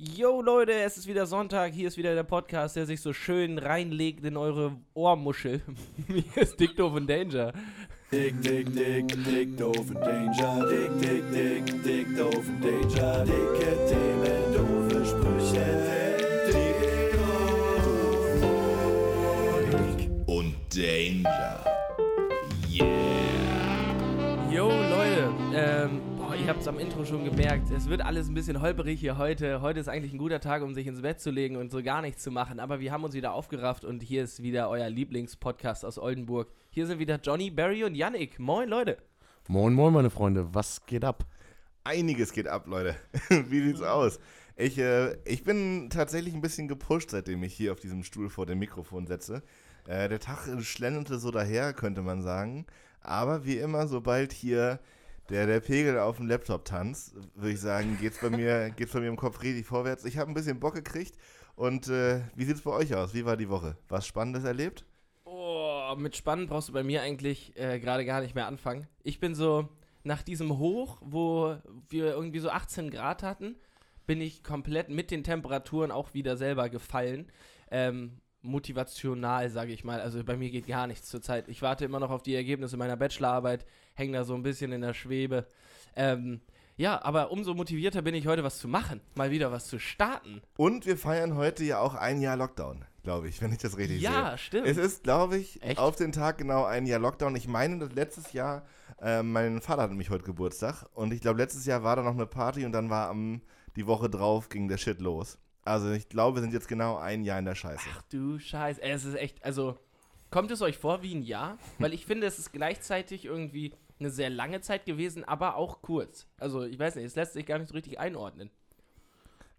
Yo Leute, es ist wieder Sonntag, hier ist wieder der Podcast, der sich so schön reinlegt in eure Ohrmuschel. hier ist Dick Doof und Danger. Dick, dick, dick, dick, doof und Danger. Dick, dick, dick, dick, doof und Danger. Dicke Themen, doofe Sprüche. Dick und Danger. Ihr habt es am Intro schon gemerkt, es wird alles ein bisschen holperig hier heute. Heute ist eigentlich ein guter Tag, um sich ins Bett zu legen und so gar nichts zu machen, aber wir haben uns wieder aufgerafft und hier ist wieder euer Lieblingspodcast aus Oldenburg. Hier sind wieder Johnny, Barry und Yannick. Moin Leute. Moin, moin, meine Freunde. Was geht ab? Einiges geht ab, Leute. Wie sieht's aus? Ich, äh, ich bin tatsächlich ein bisschen gepusht, seitdem ich hier auf diesem Stuhl vor dem Mikrofon setze. Äh, der Tag schlenderte so daher, könnte man sagen. Aber wie immer, sobald hier der, der Pegel auf dem Laptop tanzt, würde ich sagen, geht's bei bei mir im Kopf richtig vorwärts. Ich habe ein bisschen Bock gekriegt. Und äh, wie sieht's bei euch aus? Wie war die Woche? Was Spannendes erlebt? Oh, mit Spannend brauchst du bei mir eigentlich äh, gerade gar nicht mehr anfangen. Ich bin so, nach diesem Hoch, wo wir irgendwie so 18 Grad hatten, bin ich komplett mit den Temperaturen auch wieder selber gefallen. Ähm, motivational, sage ich mal. Also bei mir geht gar nichts zurzeit. Ich warte immer noch auf die Ergebnisse meiner Bachelorarbeit, hänge da so ein bisschen in der Schwebe. Ähm, ja, aber umso motivierter bin ich heute, was zu machen. Mal wieder was zu starten. Und wir feiern heute ja auch ein Jahr Lockdown, glaube ich, wenn ich das richtig sehe. Ja, stimmt. Es ist, glaube ich, Echt? auf den Tag genau ein Jahr Lockdown. Ich meine, letztes Jahr, äh, mein Vater hat nämlich heute Geburtstag und ich glaube, letztes Jahr war da noch eine Party und dann war am, die Woche drauf ging der Shit los. Also ich glaube, wir sind jetzt genau ein Jahr in der Scheiße. Ach du Scheiße. Ey, Es ist echt, also, kommt es euch vor wie ein Jahr? Weil ich finde, es ist gleichzeitig irgendwie eine sehr lange Zeit gewesen, aber auch kurz. Also, ich weiß nicht, es lässt sich gar nicht so richtig einordnen.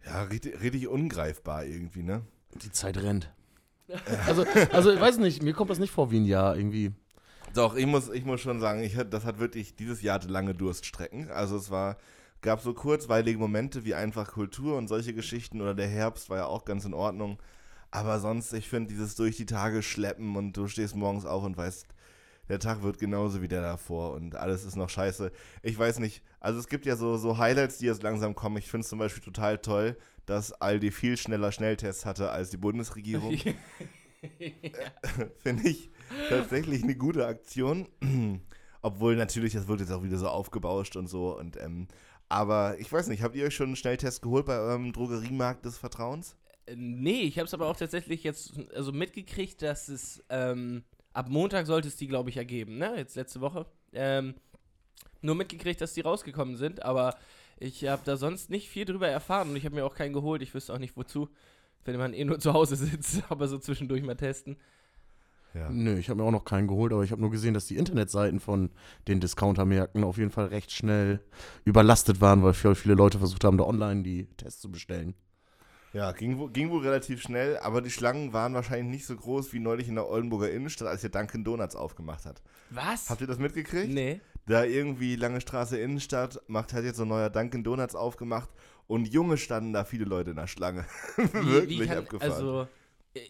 Ja, richtig, richtig ungreifbar irgendwie, ne? Die Zeit rennt. also, also, ich weiß nicht, mir kommt das nicht vor wie ein Jahr irgendwie. Doch, ich muss, ich muss schon sagen, ich, das hat wirklich, dieses Jahr hatte lange Durststrecken. Also es war, gab so kurzweilige Momente wie einfach Kultur und solche Geschichten oder der Herbst war ja auch ganz in Ordnung. Aber sonst, ich finde, dieses durch die Tage schleppen und du stehst morgens auf und weißt, der Tag wird genauso wie der davor und alles ist noch scheiße. Ich weiß nicht, also es gibt ja so, so Highlights, die jetzt langsam kommen. Ich finde es zum Beispiel total toll, dass Aldi viel schneller Schnelltests hatte als die Bundesregierung. Finde ich tatsächlich eine gute Aktion. Obwohl natürlich, das wird jetzt auch wieder so aufgebauscht und so. Und, ähm, aber ich weiß nicht, habt ihr euch schon einen Schnelltest geholt bei eurem Drogeriemarkt des Vertrauens? Äh, nee, ich habe es aber auch tatsächlich jetzt also mitgekriegt, dass es ähm, ab Montag sollte es die, glaube ich, ergeben, ne? Jetzt letzte Woche. Ähm, nur mitgekriegt, dass die rausgekommen sind, aber ich habe da sonst nicht viel drüber erfahren und ich habe mir auch keinen geholt. Ich wüsste auch nicht wozu, wenn man eh nur zu Hause sitzt, aber so zwischendurch mal testen. Ja. Nö, ich habe mir auch noch keinen geholt, aber ich habe nur gesehen, dass die Internetseiten von den Discountermärkten auf jeden Fall recht schnell überlastet waren, weil viele Leute versucht haben, da online die Tests zu bestellen. Ja, ging, wohl- ging wohl relativ schnell, aber die Schlangen waren wahrscheinlich nicht so groß wie neulich in der Oldenburger Innenstadt, als hier Dunkin' Donuts aufgemacht hat. Was? Habt ihr das mitgekriegt? Nee. Da irgendwie Lange Straße Innenstadt macht hat jetzt so ein neuer Dunkin' Donuts aufgemacht und Junge standen da viele Leute in der Schlange. Wirklich abgefahren. Also,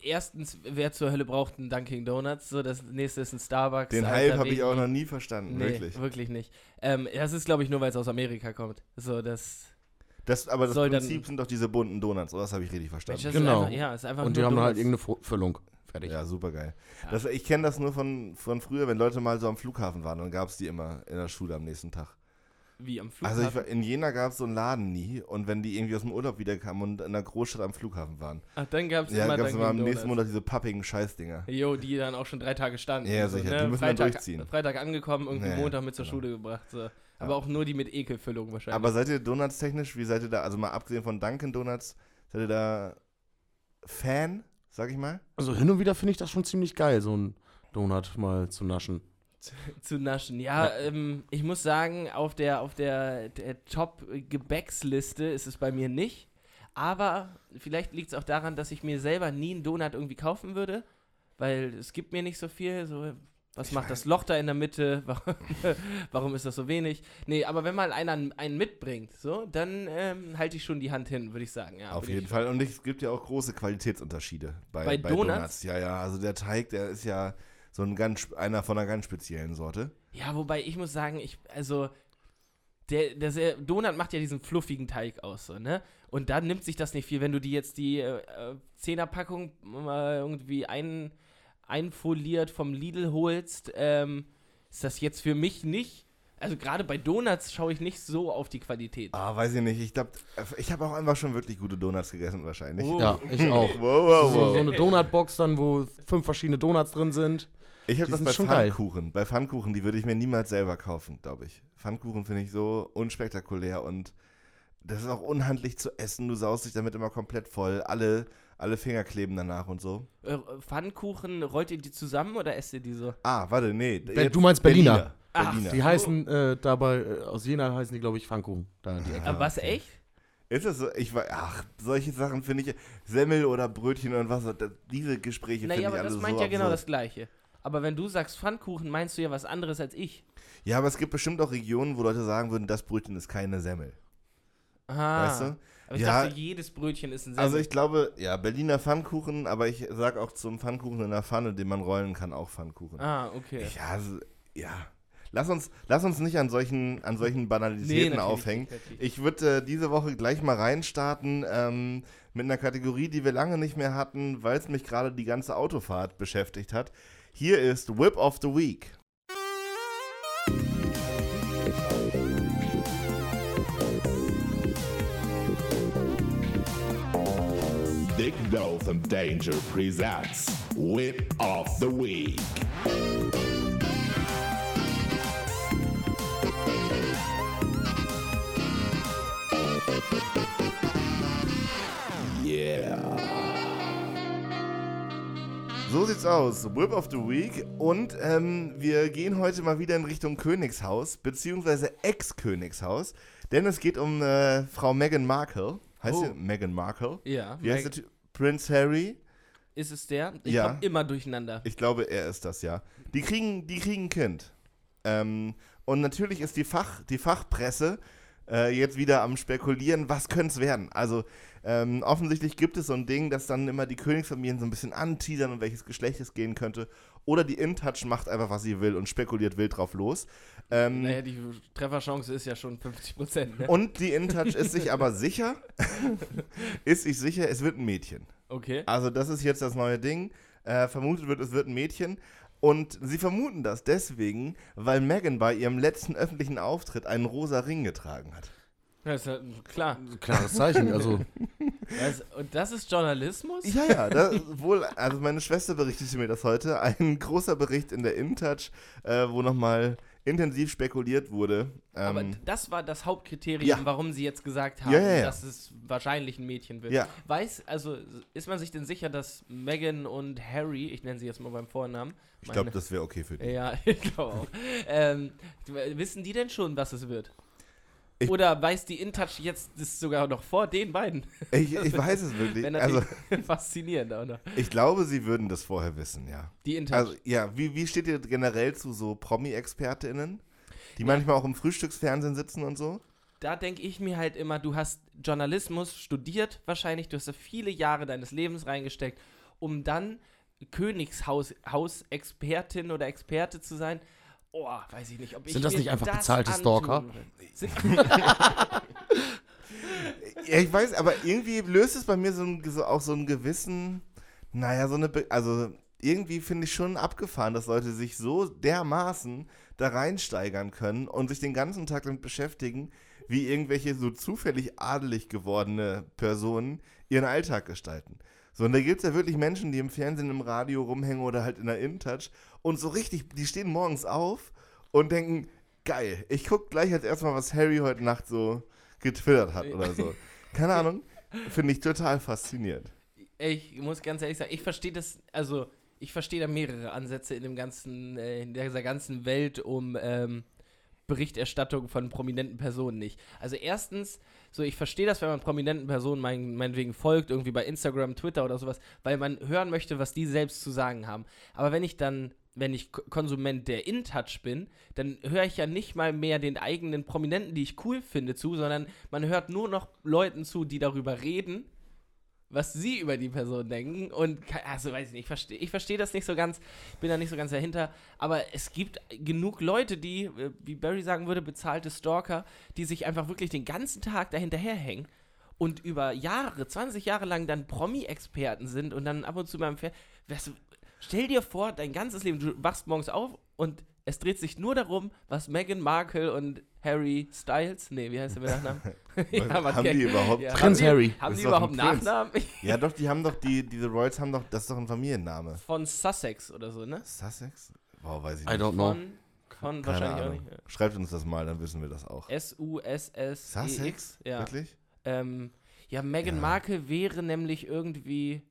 erstens, wer zur Hölle braucht einen Dunkin' Donuts? So, das nächste ist ein Starbucks. Den Alter, Hype habe ich auch noch nie verstanden, Nee, wirklich. wirklich nicht. Ähm, das ist, glaube ich, nur, weil es aus Amerika kommt. So, das. Das, aber das Soll dann- Prinzip sind doch diese bunten Donuts, oder? Das habe ich richtig Mensch, verstanden. das Genau. Ist einfach, ja, ist einfach Und die nur haben dann halt Donuts. irgendeine Füllung. Fertig. Ja, super geil. Ja. Das, ich kenne das nur von, von früher, wenn Leute mal so am Flughafen waren, dann gab es die immer in der Schule am nächsten Tag. Wie am Flughafen. Also ich, war- in Jena gab es so einen Laden nie und wenn die irgendwie aus dem Urlaub wiederkamen und in der Großstadt am Flughafen waren, Ach, dann gab es ja, immer gab es Dunkin' immer am Donuts. nächsten Monat diese pappigen Scheißdinger. Jo, die dann auch schon drei Tage standen. Ja, So, sicher, ne? die müssen dann Freitag, durchziehen. Freitag angekommen, irgendwie Ja, Montag mit zur genau. Schule gebracht. So. Aber auch nur die mit Ekelfüllung wahrscheinlich. Aber seid ihr Donuts technisch, wie seid ihr da, also mal abgesehen von Dunkin' Donuts, seid ihr da Fan, sag ich mal? Also hin und wieder finde ich das schon ziemlich geil, so ein Donut mal zu naschen. zu naschen. Ja, Ähm, ich muss sagen, auf der, auf der, der Top-Gebäcksliste ist es bei mir nicht. Aber vielleicht liegt es auch daran, dass ich mir selber nie einen Donut irgendwie kaufen würde, weil es gibt mir nicht so viel. So, was macht das Loch da in der Mitte? Warum, warum ist das so wenig? Nee, aber wenn mal einer einen mitbringt, so, dann ähm, halte ich schon die Hand hin, würde ich sagen. Ja, Auf jeden ich, Fall. Und es gibt ja auch große Qualitätsunterschiede bei, Bei Donuts? Ja, ja. Also der Teig, der ist ja so ein ganz, einer von einer ganz speziellen Sorte. Ja, wobei ich muss sagen, ich, also der, der, der Donut macht ja diesen fluffigen Teig aus, so, ne? Und da nimmt sich das nicht viel. Wenn du die jetzt die äh, äh, Zehnerpackung äh, irgendwie ein, einfoliert vom Lidl holst, ähm, ist das jetzt für mich nicht. Also gerade bei Donuts schaue ich nicht so auf die Qualität. Ah, weiß ich nicht. Ich glaube, ich habe auch einfach schon wirklich gute Donuts gegessen wahrscheinlich. Oh. Ja, ich auch. Wow, wow, So, wow. so eine Donutbox dann, wo fünf verschiedene Donuts drin sind. Ich habe das bei schon geil. Pfannkuchen. Bei Pfannkuchen, die würde ich mir niemals selber kaufen, glaube ich. Pfannkuchen finde ich so unspektakulär und das ist auch unhandlich zu essen. Du saust dich damit immer komplett voll. Alle, alle Finger kleben danach und so. Äh, Pfannkuchen, rollt ihr die zusammen oder esst ihr die so? Ah, warte, nee. Be- du meinst Berliner. Ach, Berliner. Die heißen äh, dabei, äh, aus Jena heißen die, glaube ich, Pfannkuchen. Da die Ecke. Aber was, echt? Ist das so? Ich war, ach, solche Sachen finde ich, Semmel oder Brötchen und was, das, diese Gespräche finde ich Naja, aber das meint so ja genau das absurd. Gleiche. Aber wenn du sagst Pfannkuchen, meinst du ja was anderes als ich. Ja, aber es gibt bestimmt auch Regionen, wo Leute sagen würden, das Brötchen ist keine Semmel. Ah. Weißt du? Aber ich Ja. dachte, jedes Brötchen ist ein Semmel. Also ich glaube, ja, Berliner Pfannkuchen, aber ich sag auch zum Pfannkuchen in der Pfanne, den man rollen kann, auch Pfannkuchen. ah, okay. Ja, also, ja. Lass uns, lass uns nicht an solchen, an solchen Banalitäten natürlich aufhängen. nicht. Ich würde äh, diese Woche gleich mal reinstarten ähm, mit einer Kategorie, die wir lange nicht mehr hatten, weil es mich gerade die ganze Autofahrt beschäftigt hat. Hier ist Whip of the Week. Dick Danger presents Whip of the Week. Yeah. So sieht's aus. Whip of the Week. Und ähm, wir gehen heute mal wieder in Richtung Königshaus, beziehungsweise Ex-Königshaus. Denn es geht um äh, Frau Meghan Markle. Heißt Oh. sie Meghan Markle? ja, Wie heißt der? Prince Harry? ist es der? Ich Ja. komm immer durcheinander. Ich glaube, er ist das, ja. Die kriegen, die kriegen ein Kind. Ähm, und natürlich ist die, Fach, die Fachpresse äh, jetzt wieder am Spekulieren, was könnte es werden. Also ähm, offensichtlich gibt es so ein Ding, dass dann immer die Königsfamilien so ein bisschen anteasern, um welches Geschlecht es gehen könnte. Oder die InTouch macht einfach, was sie will und spekuliert wild drauf los. Ähm, Naja, die Trefferchance ist ja schon 50 Prozent, ne? Und die InTouch ist sich aber sicher, ist sich sicher, es wird ein Mädchen. Okay. Also das ist jetzt das neue Ding. Äh, vermutet wird, es wird ein Mädchen. Und sie vermuten das deswegen, weil Megan bei ihrem letzten öffentlichen Auftritt einen rosa Ring getragen hat. Das ist klar. Klares Zeichen. Also, Das, und das ist Journalismus? Ja, ja, das wohl, also meine Schwester berichtete mir das heute. Ein großer Bericht in der InTouch, äh, wo nochmal intensiv spekuliert wurde. Aber Ähm, das war das Hauptkriterium, ja. warum sie jetzt gesagt haben, Ja, ja, dass es wahrscheinlich ein Mädchen wird. Ja. Weiß, also ist man sich denn sicher, dass Meghan und Harry, ich nenne sie jetzt mal beim Vornamen, ich glaube, das wäre okay für die. Ja, ich glaube auch. ähm, wissen die denn schon, was es wird? Ich- Oder weiß die InTouch jetzt das sogar noch vor den beiden? Ich, ich weiß es wirklich. Also, faszinierend, auch noch. ich glaube, sie würden das vorher wissen, ja. Die InTouch. Also, ja, wie, wie steht ihr generell zu so Promi-ExpertInnen, die manchmal auch im Frühstücksfernsehen sitzen und so? da denke ich mir halt immer, du hast Journalismus studiert wahrscheinlich, du hast da viele Jahre deines Lebens reingesteckt, um dann Königshaus-Expertin oder Experte zu sein. Oh, weiß ich nicht, ob ich Sind das nicht einfach das bezahlte antun Stalker? Ja, ich weiß, aber irgendwie löst es bei mir so, ein, so auch so einen gewissen, naja, so eine, Be also irgendwie finde ich schon abgefahren, dass Leute sich so dermaßen da reinsteigern können und sich den ganzen Tag damit beschäftigen, wie irgendwelche so zufällig adelig gewordene Personen ihren Alltag gestalten. So, und da gibt es ja wirklich Menschen, die im Fernsehen, im Radio rumhängen oder halt in der InTouch und so richtig, die stehen morgens auf und denken, geil, ich guck gleich als erstmal, was Harry heute Nacht so getwittert hat oder so. Keine Ahnung, finde ich total faszinierend. ich muss ganz ehrlich sagen, ich verstehe das, also ich verstehe da mehrere Ansätze in dem ganzen, äh, in dieser ganzen Welt um ähm, Berichterstattung von prominenten Personen nicht. Also erstens, so ich verstehe das, wenn man prominenten Personen mein, meinetwegen folgt, irgendwie bei Instagram, Twitter oder sowas, weil man hören möchte, was die selbst zu sagen haben. Aber wenn ich dann, wenn ich Konsument der InTouch bin, dann höre ich ja nicht mal mehr den eigenen Prominenten, die ich cool finde, zu, sondern man hört nur noch Leuten zu, die darüber reden was sie über die Person denken. Und also weiß ich nicht, ich verstehe ich versteh das nicht so ganz, bin da nicht so ganz dahinter. Aber es gibt genug Leute, die, äh, wie Barry sagen würde, bezahlte Stalker, die sich einfach wirklich den ganzen Tag dahinterherhängen und über Jahre, 20 Jahre lang dann Promi-Experten sind und dann ab und zu beim du, Stell dir vor, dein ganzes Leben, du wachst morgens auf und es dreht sich nur darum, was Meghan Markle und Harry Styles, nee, wie heißt der mit Nachnamen? man haben die überhaupt? Ja, Prinz haben die- Harry. Haben die überhaupt. Nachnamen? Ja, doch, die haben doch, die, diese Royals haben doch, das ist doch ein Familienname. Von Sussex oder so, ne? Sussex? Wow, weiß ich I nicht. don't know. Von, von Keine wahrscheinlich auch Ahnung. nicht. ja. Schreibt uns das mal, dann wissen wir das auch. S-U-S-S-E-X. Sussex? E Ja. Wirklich? Ähm, ja, Meghan Ja. Markle wäre nämlich irgendwie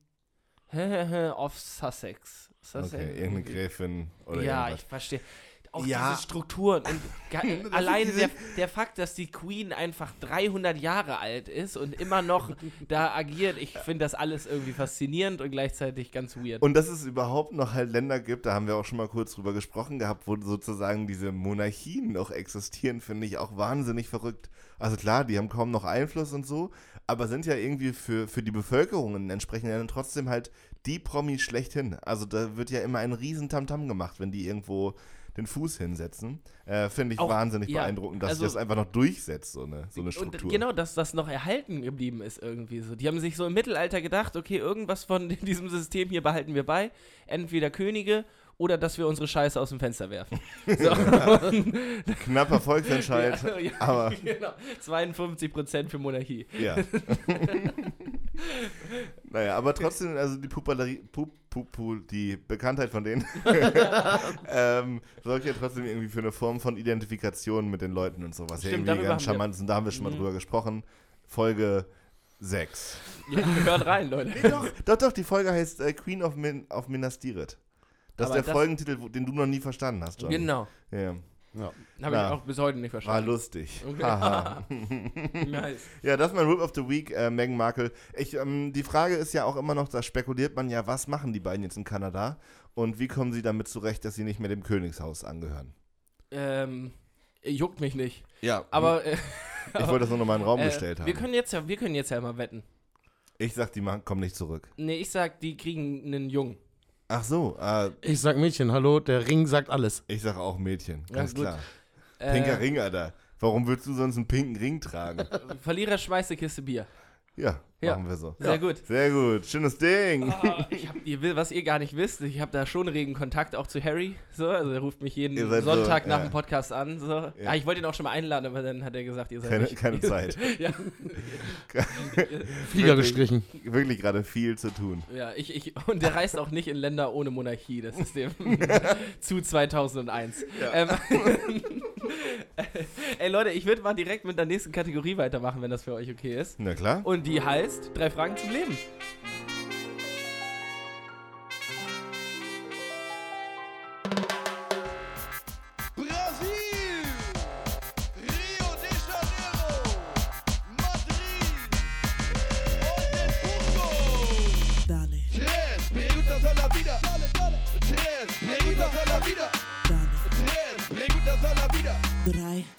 of Sussex. Sussex. Okay, irgendeine Gräfin oder ja, ich irgendwas. verstehe. Auch Ja. diese Strukturen. Und alleine der, der Fakt, dass die Queen einfach 300 Jahre alt ist und immer noch da agiert, ich finde das alles irgendwie faszinierend und gleichzeitig ganz weird. Und dass es überhaupt noch halt Länder gibt, da haben wir auch schon mal kurz drüber gesprochen gehabt, wo sozusagen diese Monarchien noch existieren, finde ich auch wahnsinnig verrückt. Also klar, die haben kaum noch Einfluss und so, aber sind ja irgendwie für, für die Bevölkerung in entsprechenden Ländern trotzdem halt die Promis schlechthin. Also da wird ja immer ein riesen Tamtam gemacht, wenn die irgendwo den Fuß hinsetzen. Äh, finde ich Auch- wahnsinnig ja, beeindruckend, dass also- sich das einfach noch durchsetzt, so eine, so eine Struktur. Und genau, dass das noch erhalten geblieben ist irgendwie so. Die haben sich so im Mittelalter gedacht, okay, irgendwas von diesem System hier behalten wir bei. Entweder Könige oder dass wir unsere Scheiße aus dem Fenster werfen. So. Knapper Volksentscheid, Ja, ja, aber genau. 52% für Monarchie. Ja. Naja, aber trotzdem, also die Pupalerie, Pup, Pupu, die Bekanntheit von denen ähm, sorgt ja trotzdem irgendwie für eine Form von Identifikation mit den Leuten und sowas. ja, Stimmt, irgendwie darüber ganz charmant. Und da haben wir schon mal Mhm. drüber gesprochen. Folge 6. Ja, hört rein, Leute. doch, doch, doch, die Folge heißt äh, Queen of, Min of Minas Tirith. Das Aber ist der das- Folgentitel, den du noch nie verstanden hast, John. Genau. Ja, Ja. Habe ich auch bis heute nicht war verstanden. lustig. Okay. Nice. Ja, das ist mein Rip of the Week, äh, Meghan Markle. Ich, ähm, die Frage ist ja auch immer noch, da spekuliert man ja, was machen die beiden jetzt in Kanada und wie kommen sie damit zurecht, dass sie nicht mehr dem Königshaus angehören? Ähm, juckt mich nicht. Ja, Aber, äh, ich wollte das nur noch mal in den Raum äh, gestellt haben. wir können jetzt ja, wir können jetzt ja mal wetten. ich sag, die kommen nicht zurück. Nee, ich sag, die kriegen einen Jungen. Ach so, äh, Ich sag Mädchen, hallo, der Ring sagt alles. ich sag auch Mädchen, Ja, ganz gut. klar. Äh, Pinker Ring, Alter. Warum willst du sonst einen pinken Ring tragen? Verlierer schmeißt eine Kiste Bier. Ja, Ja. machen wir so. Sehr gut. Sehr gut, schönes Ding. Ah, ich hab, ihr was ihr gar nicht wisst, ich habe da schon regen Kontakt auch zu Harry. So, also er ruft mich jeden Sonntag so, nach ja. dem Podcast an. So. Ah, ich wollte ihn auch schon mal einladen, aber dann hat er gesagt, ihr seid Keine, nicht. keine Zeit. ja, Flieger Wirklich. gestrichen. Wirklich gerade viel zu tun. ja ich, ich, und der reist auch nicht in Länder ohne Monarchie. Das ist dem zu 2001. Ähm, ey Leute, ich würde mal direkt mit der nächsten Kategorie weitermachen, wenn das für euch okay ist. Na klar. Und die heißt drei Fragen zum Leben. Brasil, Rio de Janeiro, Madrid, Oldenburgo. Dale, Tres preguntas a la vida.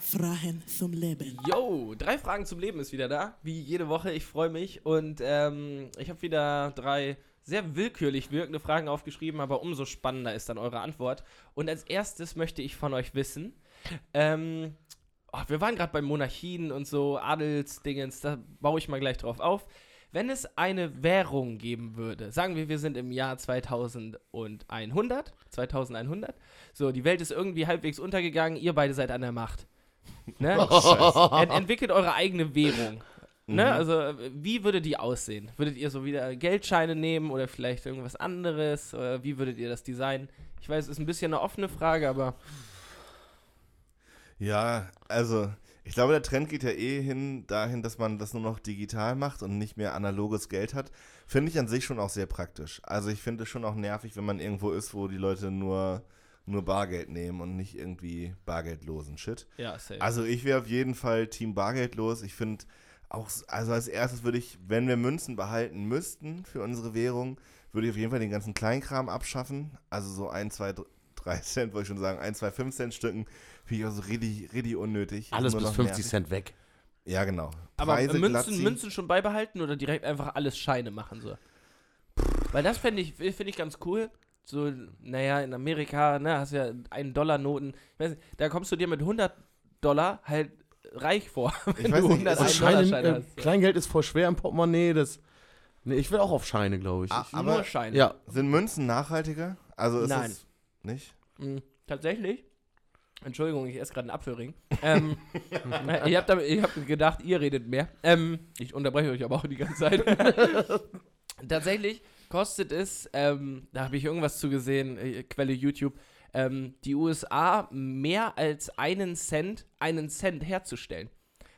Fragen zum Leben. Yo, drei Fragen zum Leben ist wieder da, wie jede Woche. Ich freue mich und ähm, ich habe wieder drei sehr willkürlich wirkende Fragen aufgeschrieben, aber umso spannender ist dann eure Antwort. Und als erstes möchte ich von euch wissen, ähm, oh, wir waren gerade bei Monarchien und so, Adelsdingens, da baue ich mal gleich drauf auf. Wenn es eine Währung geben würde, sagen wir, wir sind im Jahr 2100, 2100, so, die Welt ist irgendwie halbwegs untergegangen, ihr beide seid an der Macht. Ne? Ent entwickelt eure eigene Währung. Ne? Mhm. Also, wie würde die aussehen? Würdet ihr so wieder Geldscheine nehmen oder vielleicht irgendwas anderes? Oder wie würdet ihr das designen? Ich weiß, es ist ein bisschen eine offene Frage, aber Ja, also ich glaube, der Trend geht ja eh hin dahin, dass man das nur noch digital macht und nicht mehr analoges Geld hat. Finde ich an sich schon auch sehr praktisch. Also ich finde es schon auch nervig, wenn man irgendwo ist, wo die Leute nur, nur Bargeld nehmen und nicht irgendwie bargeldlosen Shit. ja, safe. Also ich wäre auf jeden Fall Team bargeldlos. Ich finde auch, also als erstes würde ich, wenn wir Münzen behalten müssten für unsere Währung, würde ich auf jeden Fall den ganzen Kleinkram abschaffen. Also so ein, zwei, drei Cent, wollte ich schon sagen, ein, zwei, fünf Cent Stücken finde ich auch so richtig, richtig unnötig. Alles nur bis noch 50 nervig. Cent weg. Ja, genau. Aber Preise glatt Münzen. Münzen schon beibehalten oder direkt einfach alles Scheine machen so? Weil das fände ich, find ich ganz cool. So, naja, in Amerika, ne, hast ja 1 Dollar Noten. Ich weiß nicht, da kommst du dir mit 100 Dollar halt reich vor, wenn Ich weiß du nicht, 100 also Dollar Scheine, äh, hast. Kleingeld ist voll schwer im Portemonnaie. Das, nee, ich will auch auf Scheine, glaube ich. Ah, ich aber- Nur Scheine. ja, Sind Münzen nachhaltiger? Also ist Nein. es nicht? Mhm, tatsächlich. Entschuldigung, ich esse gerade einen Apfelring. ähm, ich habe hab gedacht, ihr redet mehr. Ähm, ich unterbreche euch aber auch die ganze Zeit. tatsächlich kostet es, ähm, da habe ich irgendwas zu gesehen, äh, Quelle YouTube, ähm, die USA mehr als einen Cent, einen Cent herzustellen.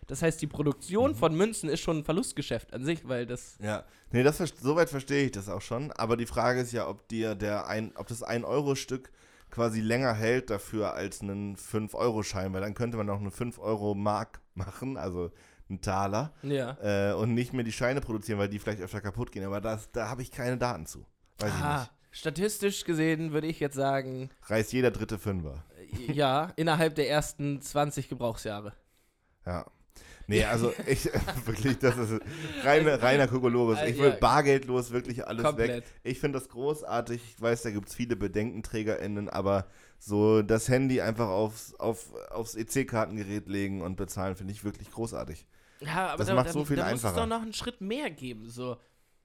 Das heißt, die Produktion von Münzen ist schon ein Verlustgeschäft an sich, weil das. Ja. Nee, das, soweit verstehe ich das auch schon. Aber die Frage ist ja, ob dir der ein, ob das 1-Euro-Stück quasi länger hält dafür als einen 5-Euro-Schein, weil dann könnte man auch eine 5-Euro-Mark machen, also einen Taler, Ja. äh, und nicht mehr die Scheine produzieren, weil die vielleicht öfter kaputt gehen. Aber das, da habe ich keine Daten zu. Weiß ich Ah, nicht. statistisch gesehen würde ich jetzt sagen, Reißt jeder dritte Fünfer. äh, ja, innerhalb der ersten 20 Gebrauchsjahre. Ja. Nee, also ich, wirklich, das ist reine, reiner Kokolores. Ich Ja. will bargeldlos wirklich alles weg. Komplett. Ich finde das großartig. Ich weiß, da gibt es viele BedenkenträgerInnen, aber so das Handy einfach aufs, auf, aufs EC-Kartengerät legen und bezahlen, finde ich wirklich großartig. Ja, aber Das da, macht da, so viel da muss es einfacher. doch noch einen Schritt mehr geben. So.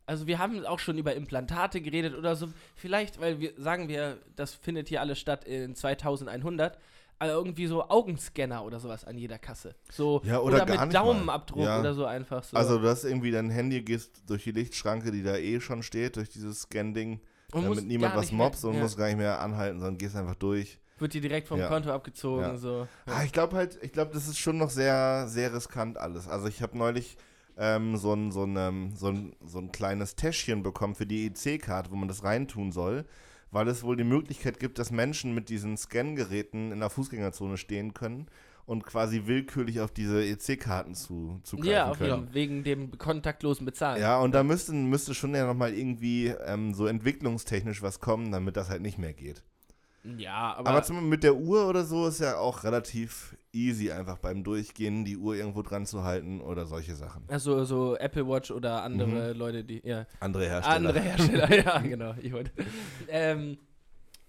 Also wir haben auch schon über Implantate geredet oder so. Vielleicht, weil wir sagen wir, das findet hier alles statt in 2100. Also irgendwie so Augenscanner oder sowas an jeder Kasse. So, Ja, oder gar mit. Daumenabdruck Ja. oder so einfach so. Also du hast irgendwie dein Handy, gehst durch die Lichtschranke, die da eh schon steht, durch dieses Scan-Ding, damit niemand was mehr- mobst und ja. musst gar nicht mehr anhalten, sondern gehst einfach durch. Wird dir direkt vom Ja. Konto abgezogen. Ja. So. Ah, ich glaube halt, ich glaube, das ist schon noch sehr, sehr riskant alles. Also ich habe neulich ähm, so, ein, so, ein, ähm, so, ein, so ein kleines Täschchen bekommen für die EC-Karte, wo man das reintun soll, weil es wohl die Möglichkeit gibt, dass Menschen mit diesen Scan-Geräten in der Fußgängerzone stehen können und quasi willkürlich auf diese EC-Karten zu, zugreifen Ja, auf können. Fall. Wegen dem kontaktlosen Bezahlen. Ja, und da müsste, müsste schon ja nochmal irgendwie ähm, so entwicklungstechnisch was kommen, damit das halt nicht mehr geht. Ja, aber, Aber, zum, mit der Uhr oder so ist ja auch relativ easy, einfach beim Durchgehen die Uhr irgendwo dran zu halten oder solche Sachen. also so Apple Watch oder andere Leute, die. Ja. Andere Hersteller. Andere Hersteller, ja, genau. Ich wollte. Ähm,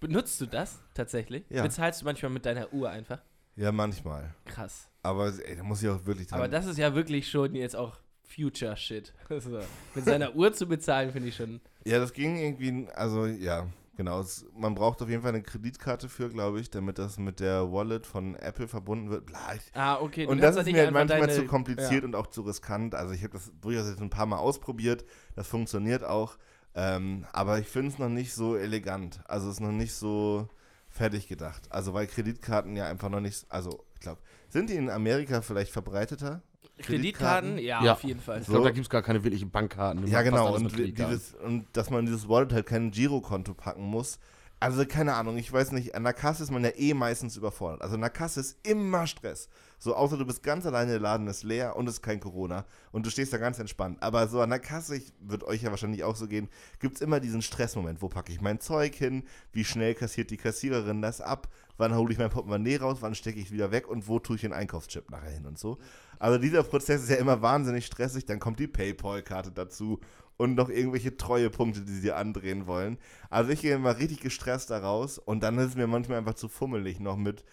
benutzt du das tatsächlich? Ja. Bezahlst du manchmal mit deiner Uhr einfach? Ja, manchmal. Krass. Aber ey, da muss ich auch wirklich dran. Aber das ist ja wirklich schon jetzt auch Future Shit. So. Mit seiner Uhr zu bezahlen, finde ich schon. ja, das ging irgendwie, also ja, genau. Es, man braucht auf jeden Fall eine Kreditkarte für, glaube ich, damit das mit der Wallet von Apple verbunden wird. Bla, ich, Ah, okay. du und das da ist mir halt manchmal deine- zu kompliziert ja. und auch zu riskant. Also ich habe das durchaus jetzt ein paar Mal ausprobiert. Das funktioniert auch. Ähm, aber ich finde es noch nicht so elegant. Also es ist noch nicht so fertig gedacht. Also weil Kreditkarten ja einfach noch nicht, also ich glaube, sind die in Amerika vielleicht verbreiteter? Kreditkarten? Ja, Ja. auf jeden Fall. Ich glaube, da gibt es gar keine wirklichen Bankkarten. Ja, genau. Und, Kreditkarten. dieses, und dass man dieses Wallet halt kein Girokonto packen muss. Also keine Ahnung, ich weiß nicht, an der Kasse ist man ja eh meistens überfordert. Also an der Kasse ist immer Stress. So, außer du bist ganz alleine, der Laden ist leer und es ist kein Corona und du stehst da ganz entspannt. Aber so an der Kasse, ich, wird euch ja wahrscheinlich auch so gehen, gibt es immer diesen Stressmoment. Wo packe ich mein Zeug hin? Wie schnell kassiert die Kassiererin das ab? Wann hole ich mein Portemonnaie raus? Wann stecke ich es wieder weg? Und wo tue ich den Einkaufschip nachher hin und so? Also dieser Prozess ist ja immer wahnsinnig stressig. Dann kommt die Paypal-Karte dazu und noch irgendwelche Treuepunkte, die sie andrehen wollen. Also ich gehe immer richtig gestresst da raus und dann ist es mir manchmal einfach zu fummelig noch mit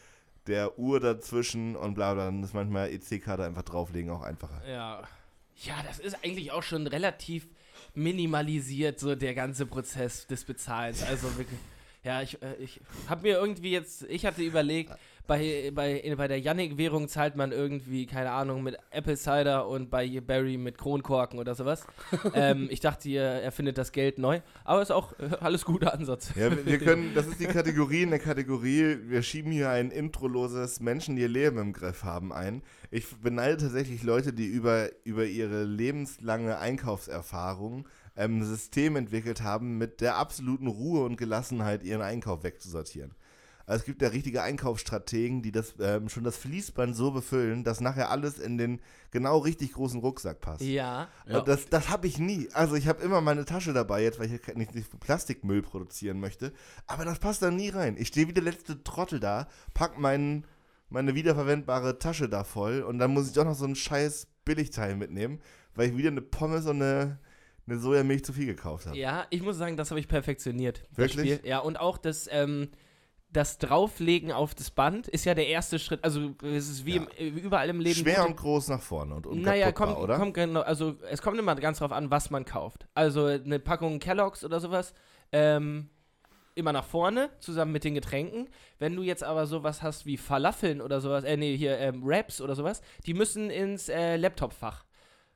der Uhr dazwischen und bla bla. Dann ist manchmal EC-Karte einfach drauflegen auch einfacher. Ja. Ja, das ist eigentlich auch schon relativ minimalisiert, so der ganze Prozess des Bezahlens. Also wirklich. Ja, ich, äh, ich habe mir irgendwie jetzt, ich hatte überlegt, bei, bei, bei der Yannick-Währung zahlt man irgendwie, keine Ahnung, mit Apple Cider und bei Barry mit Kronkorken oder sowas. ähm, ich dachte, ihr erfindet das Geld neu, aber ist auch äh, alles guter Ansatz. Ja, wir- können, das ist die Kategorie in der Kategorie, wir schieben hier ein introloses Menschen, die ihr Leben im Griff haben ein. Ich beneide tatsächlich Leute, die über, über ihre lebenslange Einkaufserfahrung ähm, ein System entwickelt haben, mit der absoluten Ruhe und Gelassenheit ihren Einkauf wegzusortieren. Also es gibt ja richtige Einkaufsstrategen, die das ähm, schon das Fließband so befüllen, dass nachher alles in den genau richtig großen Rucksack passt. Ja. Und das, das habe ich nie. Also ich habe immer meine Tasche dabei, jetzt weil ich ja nicht, nicht Plastikmüll produzieren möchte. Aber das passt da nie rein. Ich stehe wie der letzte Trottel da, pack meinen, meine wiederverwendbare Tasche da voll und dann muss ich doch noch so einen scheiß Billigteil mitnehmen, weil ich wieder eine Pommes und eine, eine Sojamilch zu viel gekauft habe. Ja, ich muss sagen, das habe ich perfektioniert. Wirklich? Ja, und auch das, ähm, das Drauflegen auf das Band ist ja der erste Schritt. Also es ist wie Ja. im, äh, überall im Leben. Schwer und groß nach vorne und Naja, kommt, oder? kommt genau, also es kommt immer ganz drauf an, was man kauft. Also eine Packung Kelloggs oder sowas, ähm, immer nach vorne, zusammen mit den Getränken. Wenn du jetzt aber sowas hast wie Falafeln oder sowas, äh, nee, hier ähm, Wraps oder sowas, die müssen ins äh, Laptopfach.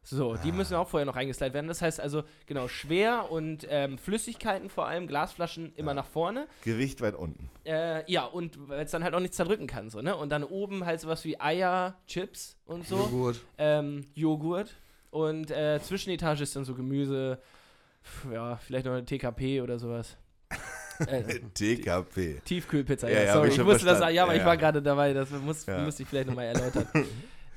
So, die müssen auch vorher noch eingeslidet werden. Das heißt also, genau, schwer und ähm, Flüssigkeiten vor allem, Glasflaschen immer nach vorne. Gewicht weit unten. Äh, ja, und weil es dann halt auch nichts zerdrücken kann, so, ne? Und dann oben halt sowas wie Eier, Chips und so Joghurt. ähm, Joghurt und äh, Zwischenetage ist dann so Gemüse, pf, ja, vielleicht noch eine TKP oder sowas. äh, TKP. Tiefkühlpizza, Ja, ja, ja, sorry, ich ich das verstanden. sagen, ja, aber Ja, ich ja. war gerade dabei, das muss, Ja. musste ich vielleicht nochmal erläutern.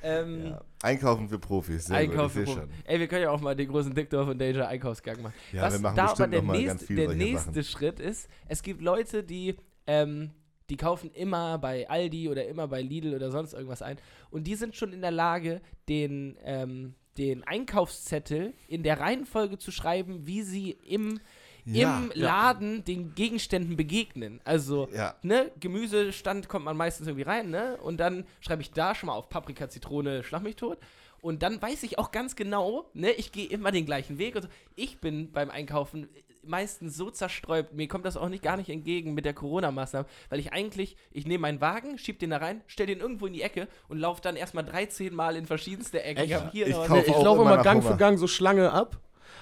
ähm, Ja. Einkaufen für Profis. Sehr Einkaufen. gut, ich seh Pro- schon. Ey, wir können ja auch mal den großen Dickdorf und Danger Einkaufsgang machen. Ja, Was wir machen da aber bestimmt der noch mal nächste, ganz viele der nächste Sachen. Schritt ist, es gibt Leute, die, ähm, die kaufen immer bei Aldi oder immer bei Lidl oder sonst irgendwas ein und die sind schon in der Lage, den, ähm, den Einkaufszettel in der Reihenfolge zu schreiben, wie sie im, Ja, im ja. Laden den Gegenständen begegnen. Also, Ja. ne, Gemüsestand kommt man meistens irgendwie rein, ne? Und dann schreibe ich da schon mal auf Paprika, Zitrone, schlag mich tot. Und dann weiß ich auch ganz genau, ne, ich gehe immer den gleichen Weg. Und so. Ich bin beim Einkaufen meistens so zerstreut, mir kommt das auch nicht gar nicht entgegen mit der Corona-Maßnahme, weil ich eigentlich, ich nehme meinen Wagen, schieb den da rein, stell den irgendwo in die Ecke und laufe dann erstmal 13 Mal in verschiedenste Ecken. Echt? Ich Nee, ich auch laufe immer Gang Hunger. für Gang so Schlange ab.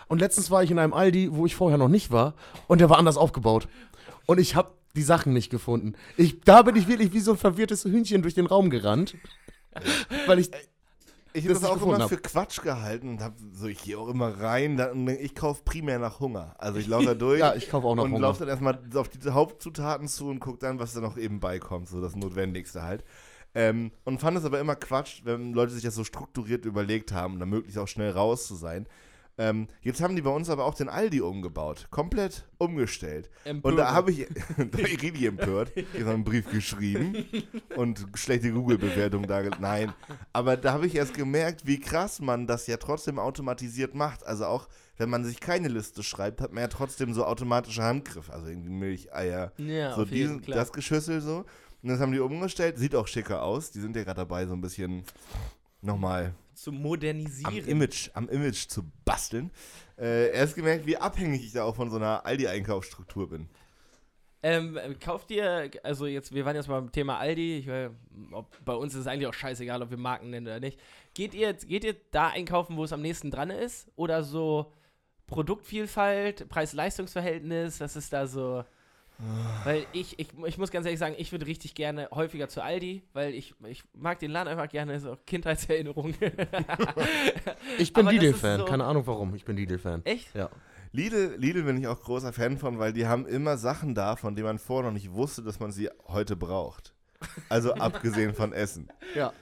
Und letztens war ich in einem Aldi, wo ich vorher noch nicht war. Und der war anders aufgebaut. Und ich habe die Sachen nicht gefunden. Ich, da bin ich wirklich wie so ein verwirrtes Hühnchen durch den Raum gerannt. weil ich. Ich das habe das ich auch immer hab. für Quatsch gehalten und hab so, ich gehe auch immer rein, dann, und ich kaufe primär nach Hunger. Also ich laufe da durch Ja, ich kaufe auch noch und Hunger. laufe dann erstmal auf die Hauptzutaten zu und gucke dann, was da noch eben beikommt, so das Notwendigste halt. Ähm, und fand es aber immer Quatsch, wenn Leute sich das so strukturiert überlegt haben, um dann möglichst auch schnell raus zu sein. Ähm, jetzt haben die bei uns aber auch den Aldi umgebaut, komplett umgestellt. Und da habe ich, da hab ich richtig empört, ich habe einen Brief geschrieben und schlechte Google-Bewertung da. Nein, aber da habe ich erst gemerkt, wie krass man das ja trotzdem automatisiert macht. Also auch, wenn man sich keine Liste schreibt, hat man ja trotzdem so automatische Handgriffe. Also irgendwie Milch, Eier, Ja, so diesen, das Geschüssel so. Und das haben die umgestellt, sieht auch schicker aus. Die sind ja gerade dabei, so ein bisschen nochmal zu am modernisieren. Image, am Image zu basteln. Äh, erst gemerkt, wie abhängig ich da auch von so einer Aldi-Einkaufsstruktur bin. Ähm, kauft ihr, also jetzt, wir waren jetzt mal beim Thema Aldi, ich, weiß, ob, bei uns ist es eigentlich auch scheißegal, ob wir Marken nennen oder nicht. Geht ihr, geht ihr da einkaufen, wo es am nächsten dran ist? Oder so Produktvielfalt, Preis-Leistungs-Verhältnis, was ist da so? Weil ich, ich, ich muss ganz ehrlich sagen, ich würde richtig gerne häufiger zu Aldi, weil ich, ich mag den Laden einfach gerne, so Kindheitserinnerung. Ich bin ist Lidl-Fan. so- Keine Ahnung warum. Ich bin Lidl-Fan. Echt? Ja. Lidl, Lidl bin ich auch großer Fan von, weil die haben immer Sachen da, von denen man vorher noch nicht wusste, dass man sie heute braucht. Also abgesehen von Essen. Ja.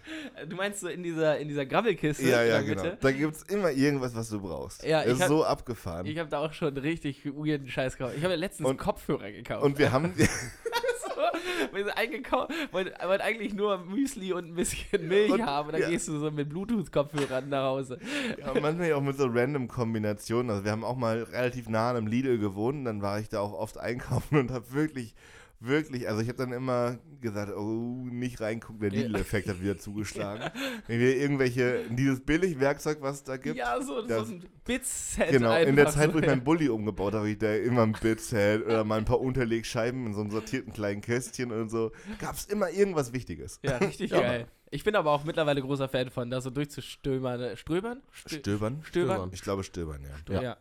Du meinst so in dieser, in dieser Grabbelkiste? Ja, ja, genau. Mitte? Da gibt es immer irgendwas, was du brauchst. Ja, das ich ist hab- so abgefahren. Ich habe da auch schon richtig weirden Scheiß gekauft. Ich habe ja letztens Und- Kopfhörer gekauft. Und wir haben, Wir sind eingekauft, wollte wollte eigentlich nur Müsli und ein bisschen Milch Und- haben. Und dann ja. gehst du so mit Bluetooth-Kopfhörern nach Hause. ja, manchmal auch mit so random Kombinationen. Also wir haben auch mal relativ nah an einem Lidl gewohnt, dann war ich da auch oft einkaufen und habe wirklich, wirklich, also ich habe dann immer gesagt, oh, nicht reingucken, der. Lidl-Effekt hat wieder zugeschlagen. Wenn wir irgendwelche, dieses Billigwerkzeug, was es da gibt, Ja, so, Das- so ein Bits-Set. Genau, in der Zeit, wo ich meinen Bulli umgebaut habe, habe ich da immer ein Bit-Set oder mal ein paar Unterlegscheiben in so einem sortierten kleinen Kästchen und so. Gab es immer irgendwas Wichtiges. Ja, richtig Ja. geil. Ich bin aber auch mittlerweile großer Fan von, da so durchzustöbern. Ströbern? Stö Stöbern? Stöbern? Ich glaube Stöbern, ja. Ja. Ja.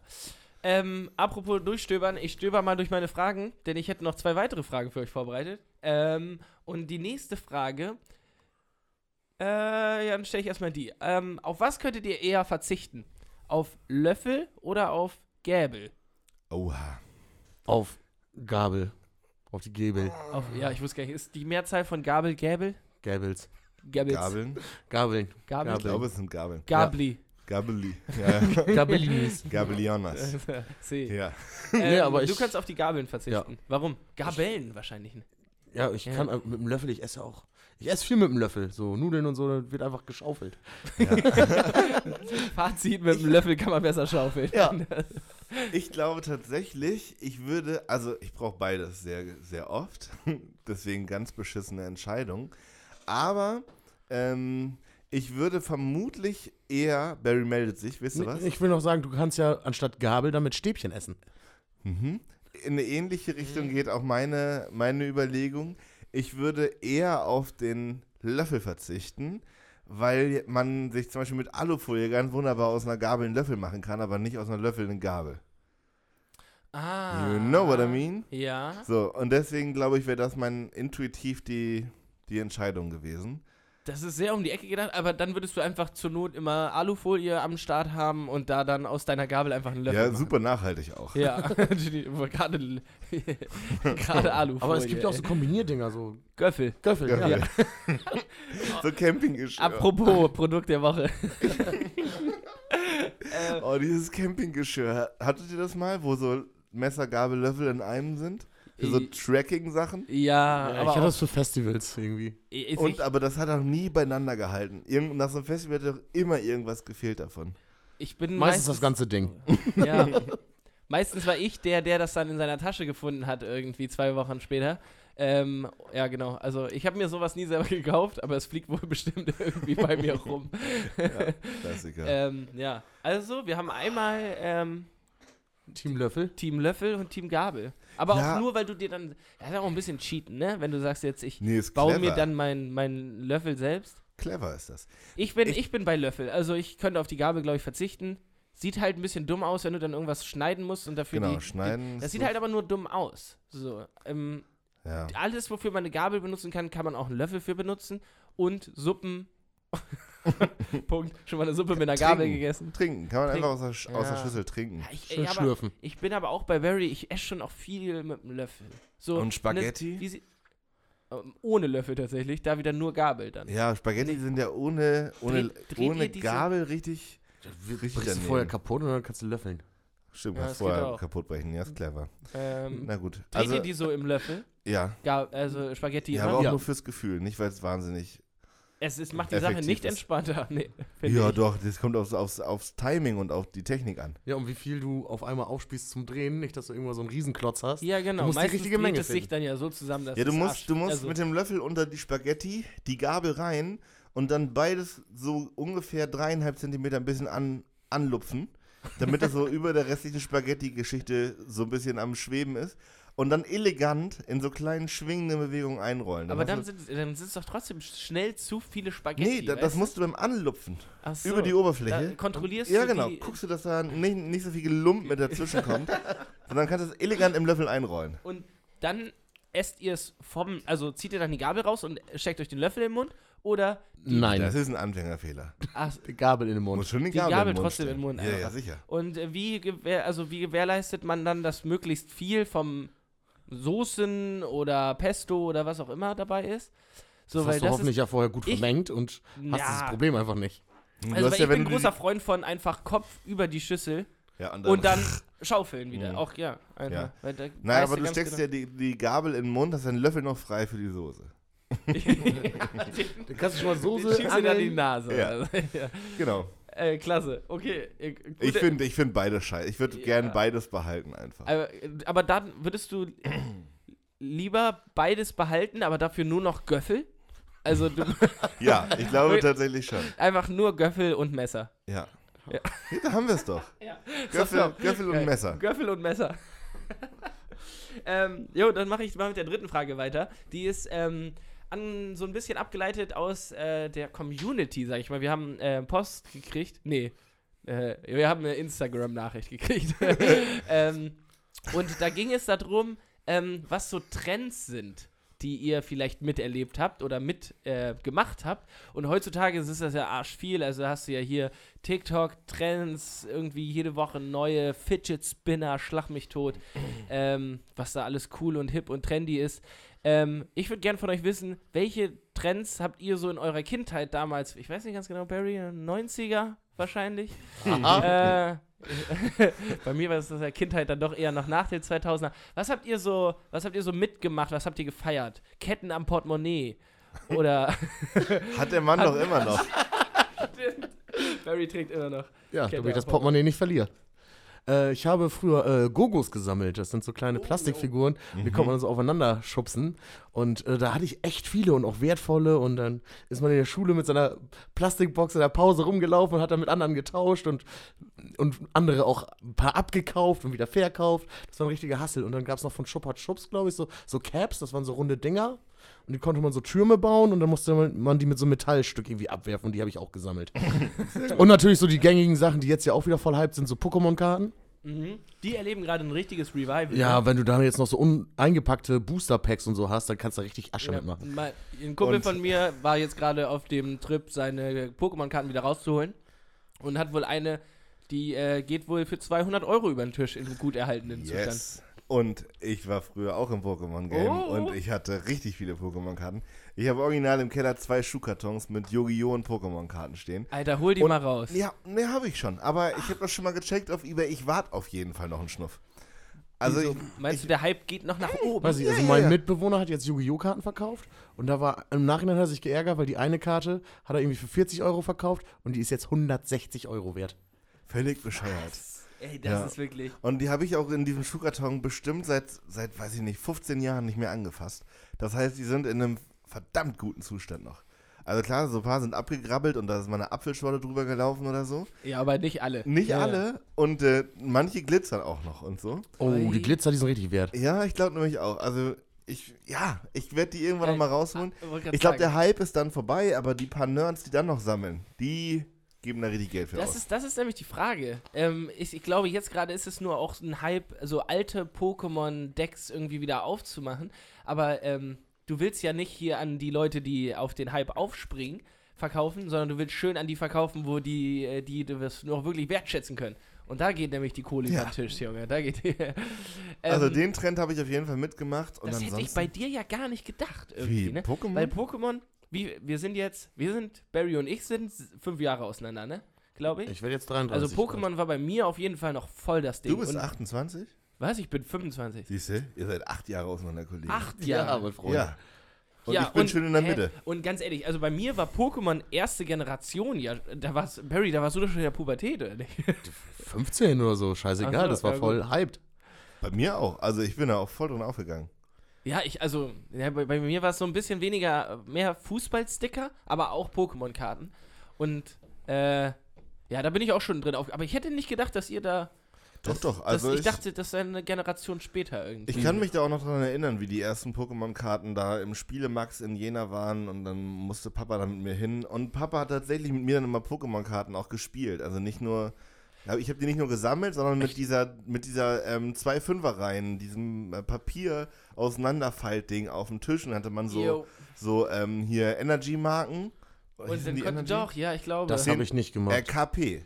Ähm, apropos durchstöbern, ich stöber mal durch meine Fragen, denn ich hätte noch zwei weitere Fragen für euch vorbereitet. Ähm, und die nächste Frage, äh, ja, dann stelle ich erstmal die. Ähm, auf was könntet ihr eher verzichten? Auf Löffel oder auf Gäbel? Oha. Auf Gabel. Auf die Gebel. Auf, ja, ich wusste gar nicht, ist die Mehrzahl von Gabel Gäbel? Gäbels. Gäbels. Gabeln? Gabeln. Gabel. Ich glaube, es sind Gabeln. Gabli. Gabeli. Ja, ja. Gabelinis. Gabelionas. See. Ja. Ähm, Nee, aber du ich- kannst auf die Gabeln verzichten. Warum? Gabellen wahrscheinlich. ne? Ja, ich Ja. kann äh, mit dem Löffel, ich esse auch. Ich esse viel mit dem Löffel. So Nudeln und so, das wird einfach geschaufelt. Fazit, mit dem Löffel kann man besser schaufeln. Ja. Ich glaube tatsächlich, ich würde, also ich brauche beides sehr, sehr oft. Deswegen ganz beschissene Entscheidung. Aber ähm, ich würde vermutlich eher, Barry meldet sich, wisst ihr was? Ich will noch sagen, du kannst ja anstatt Gabel damit Stäbchen essen. Mhm. In eine ähnliche Richtung geht auch meine, meine Überlegung. Ich würde eher auf den Löffel verzichten, weil man sich zum Beispiel mit Alufolie ganz wunderbar aus einer Gabel einen Löffel machen kann, aber nicht aus einer Löffel eine Gabel. Ah. You know what I mean? Ja. So, und deswegen glaube ich, wäre das mein intuitiv die, die Entscheidung gewesen. Das ist sehr um die Ecke gedacht, aber dann würdest du einfach zur Not immer Alufolie am Start haben und da dann aus deiner Gabel einfach einen Löffel ja, machen. super nachhaltig auch. Ja, gerade gerade Alufolie. Aber es gibt ja auch so. Kombinierdinger, so Göffel. Göffel. Ja. Ja. so Campinggeschirr. Apropos Produkt der Woche. Oh, dieses Campinggeschirr. Hattet ihr das mal, wo so Messer, Gabel, Löffel in einem sind? Für so I- Tracking-Sachen? ja, Ja, ich aber hatte auch, das für Festivals irgendwie. ich, Und, aber das hat auch nie beieinander gehalten. Irgend, nach so einem Festival hat doch immer irgendwas gefehlt davon. ich bin Meistens das ganze Ding. Ja. Meistens war ich der, der das dann in seiner Tasche gefunden hat, irgendwie zwei Wochen später. Ähm, ja, genau. Also ich habe mir sowas nie selber gekauft, aber es fliegt wohl bestimmt irgendwie bei mir rum. Klassiker. ähm, ja, also wir haben einmal ähm, Team Löffel. Team Löffel und Team Gabel. Aber Ja. auch nur, weil du dir dann, das ist auch ein bisschen cheaten, ne? Wenn du sagst jetzt, ich nee, baue clever. mir dann meinen mein Löffel selbst. clever ist das. Ich bin, Ich- ich, bin bei Löffel. Also ich könnte auf die Gabel, glaube ich, verzichten. Sieht halt ein bisschen dumm aus, wenn du dann irgendwas schneiden musst und dafür Genau, die, schneiden. Die, das ist sieht so- halt aber nur dumm aus. So, ähm, Ja. alles, wofür man eine Gabel benutzen kann, kann man auch einen Löffel für benutzen. Und Suppen. Punkt. Schon mal eine Suppe mit einer Gabel Trinken. gegessen. Trinken. Kann man Trinken. einfach aus der, Sch- aus der Ja. Schüssel trinken. Ja, ich, Schön ey, aber, schlürfen. ich bin aber auch bei Barry, ich esse schon auch viel mit einem Löffel. So, Und Spaghetti? Ne, sie, ähm, ohne Löffel tatsächlich, da wieder nur Gabel dann. Ja, Spaghetti sind ja ohne, ohne, Dreht- dreht ohne diese- Gabel richtig. richtig Brichst du vorher kaputt und dann kannst du löffeln. Stimmt, Ja, kannst das geht vorher kaputt brechen. Ja, ist clever. Ähm, Na gut. dreht Also, ihr die so im Löffel? ja. Ga also Spaghetti Ja, aber auch Ja. nur fürs Gefühl, nicht weil es wahnsinnig. Es ist, macht die Sache nicht ist. entspannter. Nee, Ja, ich. doch, das kommt aufs, aufs, aufs Timing und auf die Technik an. Ja, und wie viel du auf einmal aufspießt zum Drehen, nicht, dass du irgendwo so einen Riesenklotz hast. Ja, genau. Du musst die richtige Menge es sich dann ja so zusammen, dass Ja, du musst, Arsch- du musst also, mit dem Löffel unter die Spaghetti, die Gabel rein und dann beides so ungefähr dreieinhalb Zentimeter ein bisschen an, anlupfen, damit das so über der restlichen Spaghetti-Geschichte so ein bisschen am Schweben ist. Und dann elegant in so kleinen schwingenden Bewegungen einrollen. Aber hast dann du- sind, dann sind es doch trotzdem schnell zu viele Spaghetti. Nee, da, das musst du beim Anlupfen. So. Über die Oberfläche. Da kontrollierst Ja, du genau. die, Guckst du, dass da nicht, nicht so viel Gelump mit dazwischen kommt. sondern kannst du es elegant im Löffel einrollen. Und dann esst ihr es vom, also zieht ihr dann die Gabel raus und steckt euch den Löffel im Mund oder Nein, Das ist ein Anfängerfehler. ach, die Gabel in den Muss Mund. schon die Die Gabel, Gabel im Mund trotzdem stellen. im Mund Ja, ja, sicher. und äh, wie, gewähr, also wie gewährleistet man dann, dass möglichst viel vom Soßen oder Pesto oder was auch immer dabei ist? So, das hast du hoffentlich ja vorher gut Ich- vermengt und hast ja, das Problem einfach nicht. Du Also weil ja, ich wenn bin du großer Freund von einfach Kopf über die Schüssel Ja, und und dann schaufeln wieder. Mhm. Auch ja, einfach. Ja. Weil da Nein, weißt aber du steckst genau- ja die, die Gabel in den Mund, hast deinen Löffel noch frei für die Soße. Dann kannst du schon mal Den Soße dann in die. Nase. Ja. Also, ja. Genau. Äh, klasse. Okay. äh, gute- Ich finde ich find beides scheiße. Ich würde Ja. gern beides behalten einfach. Aber, aber dann würdest du lieber beides behalten, aber dafür nur noch Göffel? Also du, Ja, ich glaube tatsächlich schon. einfach nur Göffel und Messer. Ja. Ja. Ja, da haben wir es doch. Ja. Göffel. Göffel und. Messer. Göffel und Messer. ähm, jo, dann mache ich mal mit der dritten Frage weiter. Die ist ähm, an, so ein bisschen abgeleitet aus äh, der Community, sag ich mal. Wir haben äh, Post gekriegt. Nee. Äh, wir haben eine Instagram-Nachricht gekriegt. ähm, und da ging es darum, ähm, was so Trends sind, die ihr vielleicht miterlebt habt oder mit äh, gemacht habt. Und heutzutage ist das ja arsch viel. Also hast du ja hier TikTok-Trends, irgendwie jede Woche neue Fidget Spinner, Schlag mich tot, ähm, was da alles cool und hip und trendy ist. Ähm, ich würde gerne von euch wissen, welche Trends habt ihr so in eurer Kindheit damals, ich weiß nicht ganz genau, Barry, 90er wahrscheinlich? äh, bei mir war es das ja Kindheit dann doch eher noch nach den 2000er. Was habt ihr so, was habt ihr so mitgemacht? Was habt ihr gefeiert? Ketten am Portemonnaie Oder Hat der Mann doch immer noch. Barry trägt immer noch. Ja, damit ich das Portemonnaie nicht verliere. Äh, ich habe früher äh, Gogos gesammelt. Das sind so kleine Plastikfiguren, die kann man so aufeinander schubsen. Und äh, da hatte ich echt viele und auch wertvolle. Und dann ist man in der Schule mit seiner Plastikbox in der Pause rumgelaufen und hat dann mit anderen getauscht und, und andere auch ein paar abgekauft und wieder verkauft. Das war ein richtiger Hassel. Und dann gab es noch von Schuppert Schubs, glaube ich, so, so Caps. Das waren so runde Dinger. Und die konnte man so Türme bauen und dann musste man, die mit so einem Metallstück irgendwie abwerfen und die habe ich auch gesammelt. und natürlich so die gängigen Sachen, die jetzt ja auch wieder voll hyped sind, so Pokémon-Karten. Mhm. Die erleben gerade ein richtiges Revival. Ja, ne? wenn du da jetzt noch so uneingepackte Booster-Packs und so hast, dann kannst du richtig Asche Ja, mitmachen. mein, ein Kumpel Und- von mir war jetzt gerade auf dem Trip, seine Pokémon-Karten wieder rauszuholen und hat wohl eine, die äh, geht wohl für 200 Euro über den Tisch in gut erhaltenen Zustand. Und ich war früher auch im Pokémon-Game Oh. und ich hatte richtig viele Pokémon-Karten. Ich habe original im Keller zwei Schuhkartons mit Yu-Gi-Oh! und Pokémon-Karten stehen. Alter, hol die Und- mal raus. Ja, ne, habe ich schon. Aber ich habe das schon mal gecheckt auf Ebay. Ich warte auf jeden Fall noch einen Schnuff. Also, ich, Meinst du, der Hype geht noch nach oben? Weiß ich, also Ja, mein ja. Mitbewohner hat jetzt Yu-Gi-Oh! Karten verkauft und da war im Nachhinein hat er sich geärgert, weil die eine Karte hat er irgendwie für 40 Euro verkauft und die ist jetzt 160 Euro wert. völlig bescheuert. Ey, das Ja. ist wirklich. Und die habe ich auch in diesem Schuhkarton bestimmt seit, seit, weiß ich nicht, 15 Jahren nicht mehr angefasst. Das heißt, die sind in einem verdammt guten Zustand noch. Also klar, so ein paar sind abgegrabbelt und da ist mal eine Apfelschorle drüber gelaufen oder so. Ja, aber nicht alle. Nicht ja, alle und äh, manche glitzern auch noch und so. Oh, die Glitzer, die sind richtig wert. Ja, ich glaube nämlich auch. Also ich, ja, ich werde die irgendwann Ja, noch mal rausholen. ich grad Ich glaube, der Hype ist dann vorbei, aber die paar Nerds, die dann noch sammeln, die geben da richtig Geld für Das aus. ist, das ist nämlich die Frage. Ähm, ich, ich glaube, jetzt gerade ist es nur auch ein Hype, so alte Pokémon-Decks irgendwie wieder aufzumachen. Aber ähm, du willst ja nicht hier an die Leute, die auf den Hype aufspringen, verkaufen, sondern du willst schön an die verkaufen, wo die, äh, die das noch wirklich wertschätzen können. Und da geht nämlich die Kohle Ja. über den Tisch, Junge. Da geht die, ähm, also den Trend habe ich auf jeden Fall mitgemacht. Und Das hätte ich bei dir ja gar nicht gedacht irgendwie, Wie, ne? Pokémon? Weil Pokémon, wie, wir sind jetzt, wir sind, Barry und ich sind fünf Jahre auseinander, ne? Glaube ich. Ich werde jetzt 33. Also Pokémon war bei mir auf jeden Fall noch voll das Ding. du bist Und- 28? Was? Ich bin 25. Siehst du? Ihr seid acht Jahre auseinander, Kollegen. Acht Ja, Jahre. mein Freund. Ja. Und ja, ich bin schön in der hä? Mitte. Und ganz ehrlich, also bei mir war Pokémon erste Generation, ja, da war's, Barry, da warst du doch schon in der Pubertät, oder nicht? 15 oder so, scheißegal, so, das war ja, voll gut. hyped. Bei mir auch. Also ich bin da auch voll drin aufgegangen. Ja, ich, also, ja, bei, bei mir war es so ein bisschen weniger, mehr Fußballsticker, aber auch Pokémon-Karten. Und, äh, ja, da bin ich auch schon drin auf. Aber ich hätte nicht gedacht, dass ihr da. Doch, dass, doch, also ich ich- dachte, das sei eine Generation später irgendwie. Ich kann mich da auch noch dran erinnern, wie die ersten Pokémon-Karten da im Spielemax in Jena waren und dann musste Papa da mit mir hin. Und Papa hat tatsächlich mit mir dann immer Pokémon-Karten auch gespielt. Also nicht nur, ja, ich habe die nicht nur gesammelt, sondern mit dieser, mit dieser ähm, zwei Fünferreihen, diesem äh, Papier auseinanderfaltding auf dem Tisch und hatte man so, Jo. so ähm, hier Energy-Marken. Und Hießen dann die konnte, Energy? doch, ja, ich glaube. Das habe ich nicht Äh, gemacht. KP.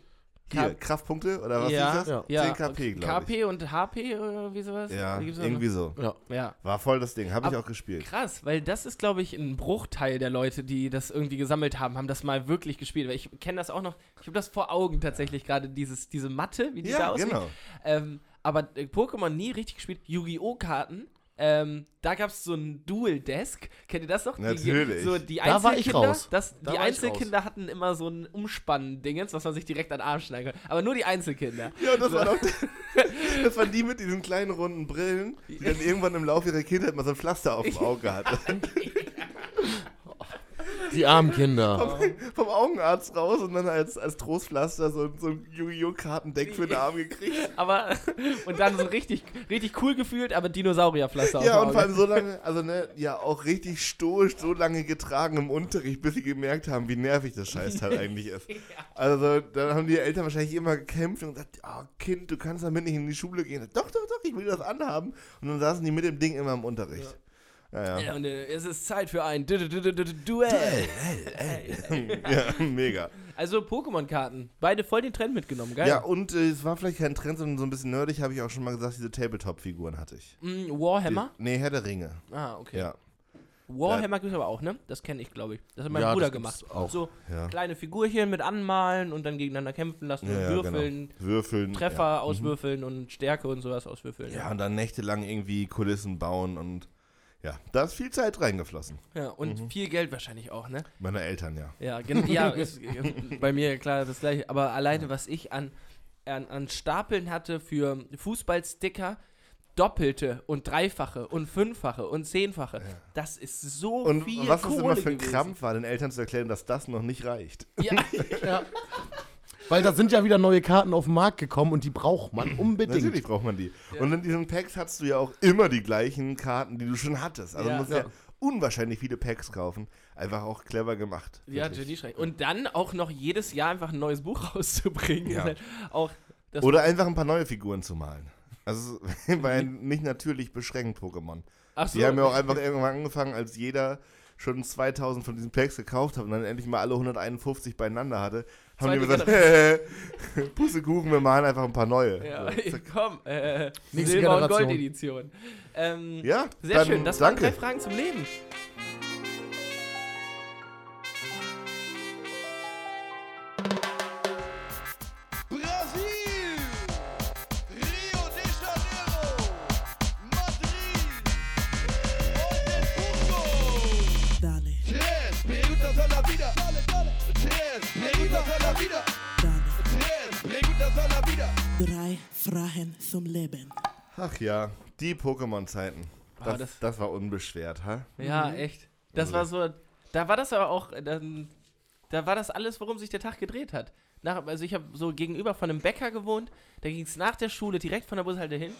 Hier, K- Kraftpunkte oder was ja, ist das? Ja. 10 KP, glaube ich. KP und HP oder wie sowas? Ja, irgendwie so. ja. Ja. War voll das Ding, habe ich auch gespielt. Krass, weil das ist, glaube ich, ein Bruchteil der Leute, die das irgendwie gesammelt haben, haben das mal wirklich gespielt. Weil ich kenne das auch noch, ich habe das vor Augen tatsächlich gerade, dieses, diese Matte, wie die da Ja, aussieht. genau. Ähm, aber äh, Pokémon nie richtig gespielt. Yu-Gi-Oh! Karten. Ähm, da gab es so ein Dual-Desk. Kennt ihr das noch? Natürlich. Die, so die Da war ich Einzelkinder, raus. Das, Da die war ich Einzelkinder hatten immer so ein Umspann-Dingens, was man sich direkt an den Arm schneiden konnte. Aber nur die Einzelkinder. Ja, das, war doch, das waren die mit diesen kleinen runden Brillen, die dann irgendwann im Laufe ihrer Kindheit mal so ein Pflaster auf dem Auge hatten. Die armen Kinder. Vom Augenarzt raus und dann als, als Trostpflaster so, so ein Yu-Gi-Oh! Kartendeck für den Arm gekriegt. Aber, und dann so richtig, richtig cool gefühlt, aber Dinosaurierpflaster Ja, und vor allem so lange, also ne, ja, auch richtig stoisch so lange getragen im Unterricht, bis sie gemerkt haben, wie nervig das Scheißteil eigentlich ist. Also, dann haben die Eltern wahrscheinlich immer gekämpft und gesagt, oh, Kind, du kannst damit nicht in die Schule gehen. Doch, doch, doch, ich will das anhaben. Und dann saßen die mit dem Ding immer im Unterricht. Ja, ja. Ja, und äh, es ist Zeit für ein Du- Du- Du- Du- Du- Duell. Ja, mega. Also Pokémon-Karten. Beide voll den Trend mitgenommen, geil. Ja, und äh, es war vielleicht kein Trend, sondern so ein bisschen nerdig, habe ich auch schon mal gesagt, diese Tabletop-Figuren hatte ich. Mm, Warhammer? Die, nee, Herr der Ringe. Ah, okay. Ja. Warhammer gibt es aber auch, ne? Das kenne ich, glaube ich. Das hat mein Ja, Bruder gemacht. auch. So Ja. kleine Figurchen mit anmalen und dann gegeneinander kämpfen lassen Ja, und würfeln, Genau. Würfeln. Treffer Ja. auswürfeln und Stärke und sowas auswürfeln. Ja, und dann nächtelang irgendwie Kulissen bauen und Ja, da ist viel Zeit reingeflossen. Ja, und viel Geld wahrscheinlich auch, ne? Meine Eltern, ja. Ja, ja ist, äh, bei mir klar das gleiche. Aber alleine, was ich an, an, an Stapeln hatte für Fußballsticker, doppelte und dreifache und fünffache und zehnfache, das ist so Und viel was Kohle das immer für ein gewesen. Krampf war, den Eltern zu erklären, dass das noch nicht reicht. Ja, Ja. Weil da sind ja wieder neue Karten auf den Markt gekommen und die braucht man unbedingt. Natürlich braucht man die. Und in diesen Packs hast du ja auch immer die gleichen Karten, die du schon hattest. Also Ja. du musst ja. Ja. unwahrscheinlich viele Packs kaufen. Einfach auch clever gemacht. ja Wirklich. Genie Und dann auch noch jedes Jahr einfach ein neues Buch rauszubringen. Ja. halt Auch das Oder einfach ein paar neue Figuren zu malen. Also bei nicht natürlich beschränkt Pokémon. Ach so, Die haben ja auch einfach irgendwann angefangen, als jeder schon 2000 von diesen Packs gekauft hat und dann endlich mal alle 151 beieinander hatte, haben die gesagt, Pussekuchen, wir malen einfach ein paar neue. Ja, So, komm, äh, Silber- und. Gold-Edition. Ähm, ja Sehr dann schön, das waren danke. drei Fragen zum Leben. Drei Fragen zum Leben. Ach ja, die Pokémon-Zeiten. Das, das- das war unbeschwert, ha? Ja, echt. Das war so, da war das aber auch, ähm, da war das alles, worum sich der Tag gedreht hat. Nach, also ich habe so gegenüber von einem Bäcker gewohnt, da ging es nach der Schule direkt von der Bushalte hin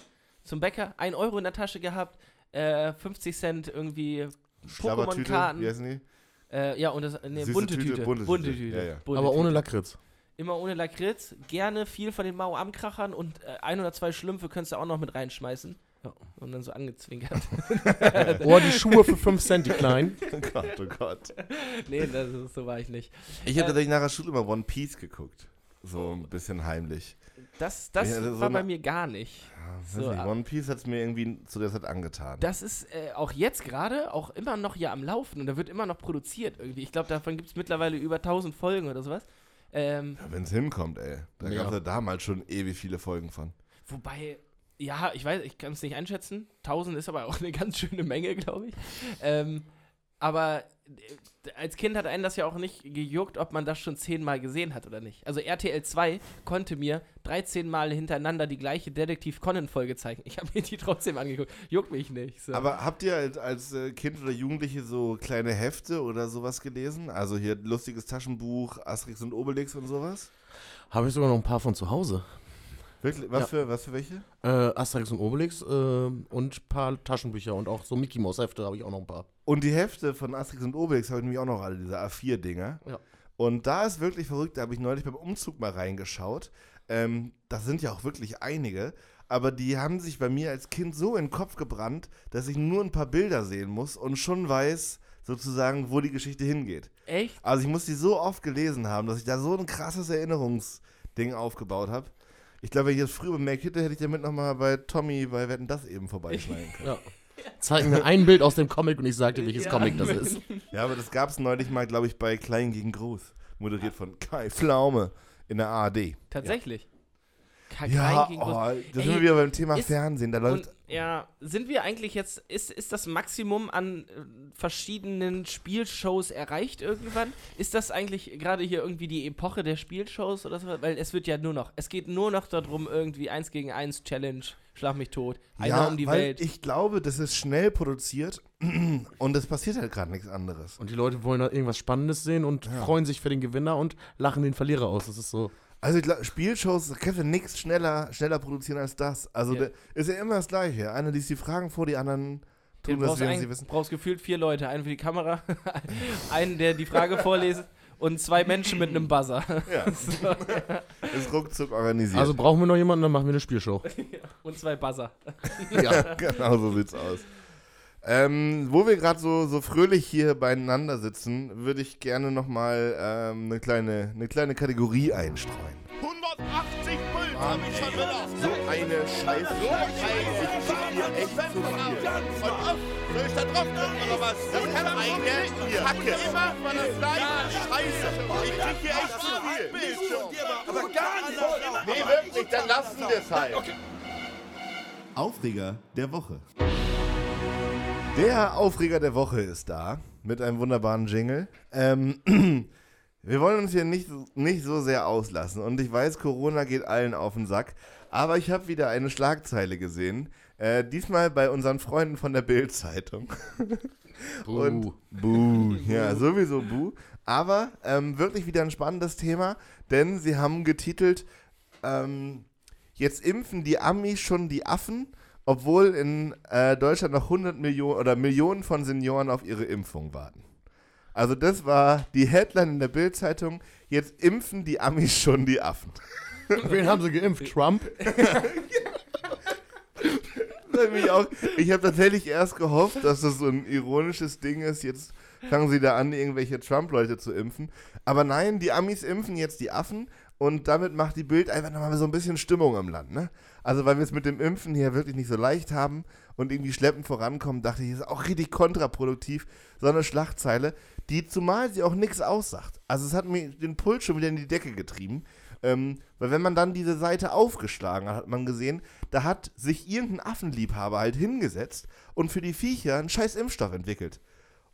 zum Bäcker, 1 Euro in der Tasche gehabt, äh, 50 Cent irgendwie Schlabbertüte, wie Pokémon-Karten. heißen die? Äh, ja, und das, ne, Süße bunte Tüte, Tüte. bunte Bunte Tüte, Tüte. ja, ja. bunte Aber ohne Tüte. Lakritz. Immer ohne Lakritz, gerne viel von den Mau am Krachern und äh, ein oder zwei Schlümpfe könntest du auch noch mit reinschmeißen. Ja, und dann so angezwinkert. Oh, die Schuhe für 5 Cent, die kleinen. Oh Gott, oh Gott. nee, das ist, so war ich nicht. Ich Äh, habe tatsächlich nach der Schule immer One Piece geguckt. So ein bisschen heimlich. Das, das Ja, so war bei eine- mir gar nicht. Weiß So, nicht, ab- One Piece hat es mir irgendwie zu der Zeit angetan. Das ist äh, auch jetzt gerade auch immer noch ja am Laufen und da wird immer noch produziert irgendwie. Ich glaube, davon gibt es mittlerweile über 1000 Folgen oder sowas. Ähm, Wenn es hinkommt, ey. Da Ja. gab es ja damals schon ewig viele Folgen von. wobei, ja, ich weiß, ich kann es nicht einschätzen. 1000 ist aber auch eine ganz schöne Menge, glaube ich. Ähm, aber als Kind hat einen das ja auch nicht gejuckt, ob man das schon zehnmal gesehen hat oder nicht. Also RTL 2 konnte mir 13 Mal hintereinander die gleiche Detektiv Conan-Folge zeigen. Ich habe mir die trotzdem angeguckt. Juckt mich nicht. So. Aber habt ihr als, als äh, Kind oder Jugendliche so kleine Hefte oder sowas gelesen? Also hier lustiges Taschenbuch, Asterix und Obelix und sowas? Habe ich sogar noch ein paar von zu Hause. Wirklich? Was, Ja. für, was für welche? Äh, Asterix und Obelix äh, und ein paar Taschenbücher und auch so Mickey Mouse Hefte habe ich auch noch ein paar. Und die Hefte von Asterix und Obelix habe ich nämlich auch noch alle, diese A4-Dinger. Ja. Und da ist wirklich verrückt, da habe ich neulich beim Umzug mal reingeschaut. Ähm, das sind ja auch wirklich einige, aber die haben sich bei mir als Kind so in den Kopf gebrannt, dass ich nur ein paar Bilder sehen muss und schon weiß, sozusagen, wo die Geschichte hingeht. Echt? Also ich muss die so oft gelesen haben, dass ich da so ein krasses Erinnerungsding aufgebaut habe. Ich glaube, wenn ich das früher bemerkt hätte, hätte ich damit nochmal bei Tommy bei Wetten das eben vorbeischneiden können. Ja. Zeig mir ein Bild aus dem Comic und ich sag dir, welches Ja. Comic das ist. Ja, aber das gab es neulich mal, glaube ich, bei Klein gegen Groß. Moderiert von Kai Pflaume in der ARD. Tatsächlich. Ka- Ja, kein gegen oh, Groß- da Ey, sind wir wieder beim Thema ist- Fernsehen. Da läuft. Ja, sind wir eigentlich jetzt, ist, ist das Maximum an äh, verschiedenen Spielshows erreicht irgendwann? Ist das eigentlich gerade hier irgendwie die Epoche der Spielshows oder so? Weil es wird ja nur noch, es geht nur noch darum, irgendwie eins gegen eins Challenge, schlag mich tot, einer ja, um die weil Welt. ich glaube, das ist schnell produziert und es passiert halt gerade nichts anderes. Und die Leute wollen da irgendwas Spannendes sehen und freuen sich für den Gewinner und lachen den Verlierer aus. Das ist so. Also ich glaub, Spielshows, da kannst du nichts schneller, schneller produzieren als das. Also Ja. da ist ja immer das Gleiche. Einer liest die Fragen vor, die anderen Du tun das, während sie wissen. brauchst gefühlt vier Leute, einen für die Kamera, einen, der die Frage vorlesen und zwei Menschen mit einem Buzzer. Ja. ist ruckzuck organisiert. Also brauchen wir noch jemanden, dann machen wir eine Spielshow. und zwei Buzzer. ja. genau so sieht's aus. Ähm, wo wir gerade so, so fröhlich hier beieinander sitzen, würde ich gerne nochmal ähm, eine, kleine, eine kleine Kategorie einstreuen. 180 Pult hab ich schon wieder. So eine Scheiße. So eine hier echt zu viel. Und auf, soll ich da drauf drücken oder was? Das kann eine Kacke. Immer von der gleichen Scheiße. Ich krieg hier echt zu viel. Aber gar nicht. Nee, wirklich, dann lassen wir es halt. Aufreger der Woche. Der Aufreger der Woche ist da mit einem wunderbaren Jingle. Ähm, wir wollen uns hier nicht, nicht so sehr auslassen und ich weiß, Corona geht allen auf den Sack, aber ich habe wieder eine Schlagzeile gesehen. Äh, diesmal bei unseren Freunden von der Bild-Zeitung. Und Buh. Ja, sowieso Buh. Aber ähm, wirklich wieder ein spannendes Thema, denn sie haben getitelt, ähm, jetzt impfen die Amis schon die Affen, obwohl in äh, Deutschland noch 100 Millionen oder Millionen von Senioren auf ihre Impfung warten. Also das war die Headline in der Bild-Zeitung, jetzt impfen die Amis schon die Affen. Wen haben sie geimpft? Trump? Auch- Ich habe tatsächlich erst gehofft, dass das so ein ironisches Ding ist. Jetzt fangen sie da an, irgendwelche Trump-Leute zu impfen. Aber nein, die Amis impfen jetzt die Affen und damit macht die Bild einfach nochmal so ein bisschen Stimmung im Land. Ne? Also, weil wir es mit dem Impfen hier wirklich nicht so leicht haben und irgendwie schleppend vorankommen, dachte ich, ist auch richtig kontraproduktiv. So eine Schlagzeile, die zumal sie auch nichts aussagt. Also, es hat mir den Puls schon wieder in die Decke getrieben. Ähm, weil wenn man dann diese Seite aufgeschlagen hat, hat man gesehen, da hat sich irgendein Affenliebhaber halt hingesetzt und für die Viecher einen scheiß Impfstoff entwickelt.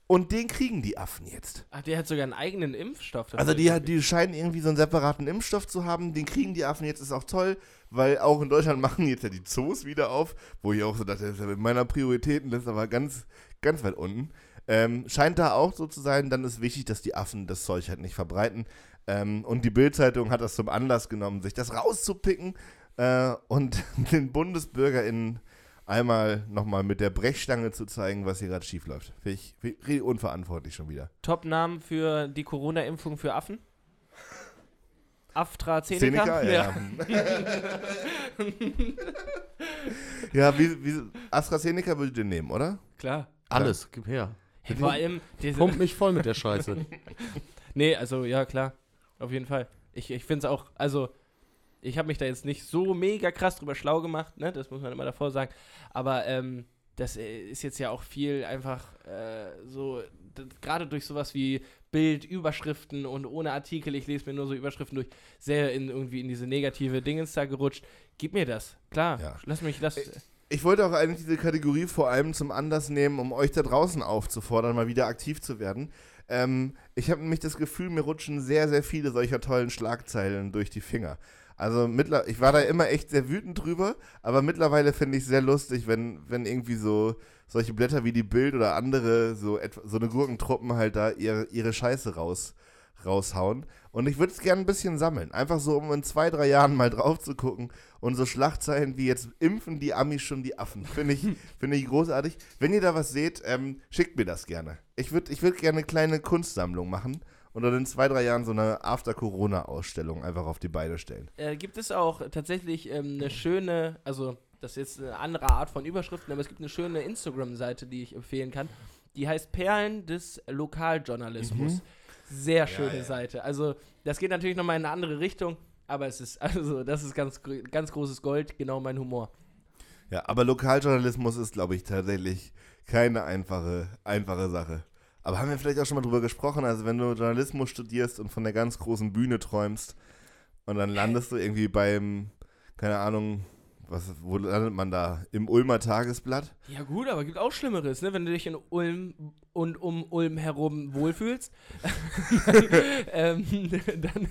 Und den kriegen die Affen jetzt. Ach, der hat sogar einen eigenen Impfstoff. Also die, die scheinen irgendwie so einen separaten Impfstoff zu haben, den kriegen die Affen jetzt, ist auch toll, weil auch in Deutschland machen jetzt ja die Zoos wieder auf, wo ich auch so dachte, das ist ja mit meiner Prioritätenliste aber ganz, ganz weit unten. Ähm, scheint da auch so zu sein, dann ist wichtig, dass die Affen das Zeug halt nicht verbreiten. Ähm, und die Bild-Zeitung hat das zum Anlass genommen, sich das rauszupicken äh, und den BundesbürgerInnen einmal nochmal mit der Brechstange zu zeigen, was hier gerade schief läuft. Finde ich, find ich unverantwortlich schon wieder. Top-Namen für die Corona-Impfung für Affen? AstraZeneca? Seneca, ja. ja, wie, wie, AstraZeneca würdet ihr nehmen, oder? klar. Alles, gib her. Hey, vor allem, diese, Pump mich voll mit der Scheiße. Nee, also ja, klar. Auf jeden Fall. Ich, ich finde es auch, also, ich habe mich da jetzt nicht so mega krass drüber schlau gemacht, ne? Das muss man immer davor sagen. Aber ähm, das äh, ist jetzt ja auch viel einfach äh, so, gerade durch sowas wie Bild, Überschriften und ohne Artikel, ich lese mir nur so Überschriften durch, sehr in irgendwie in diese negative Dingens da gerutscht. Gib mir das. Klar. Ja. Lass mich, lass. Ich wollte auch eigentlich diese Kategorie vor allem zum Anlass nehmen, um euch da draußen aufzufordern, mal wieder aktiv zu werden. Ähm, ich habe nämlich das Gefühl, mir rutschen sehr, sehr viele solcher tollen Schlagzeilen durch die Finger. Also ich war da immer echt sehr wütend drüber, aber mittlerweile finde ich es sehr lustig, wenn, wenn irgendwie so solche Blätter wie die Bild oder andere, so, etwa, so eine Gurkentruppen halt da ihre, ihre Scheiße raus, raushauen. Und ich würde es gerne ein bisschen sammeln. Einfach so, um in zwei, drei Jahren mal drauf zu gucken und so Schlagzeilen wie jetzt impfen die Amis schon die Affen. Finde ich, finde ich großartig. Wenn ihr da was seht, ähm, schickt mir das gerne. Ich würde ich würd gerne eine kleine Kunstsammlung machen und dann in zwei, drei Jahren so eine After-Corona-Ausstellung einfach auf die Beine stellen. Äh, gibt es auch tatsächlich ähm, eine schöne, also das ist jetzt eine andere Art von Überschriften, aber es gibt eine schöne Instagram-Seite, die ich empfehlen kann. Die heißt Perlen des Lokaljournalismus. Sehr schöne ja. Seite. Also das geht natürlich nochmal in eine andere Richtung, aber es ist, also das ist ganz, ganz großes Gold, genau mein Humor. Ja, aber Lokaljournalismus ist, glaube ich, tatsächlich keine einfache, einfache Sache. Aber haben wir vielleicht auch schon mal drüber gesprochen, also wenn du Journalismus studierst und von der ganz großen Bühne träumst und dann landest du irgendwie beim, keine Ahnung, was, wo landet man da? Im Ulmer Tagesblatt? Ja gut, aber gibt auch Schlimmeres, ne? Wenn du dich in Ulm und um Ulm herum wohlfühlst, ähm, dann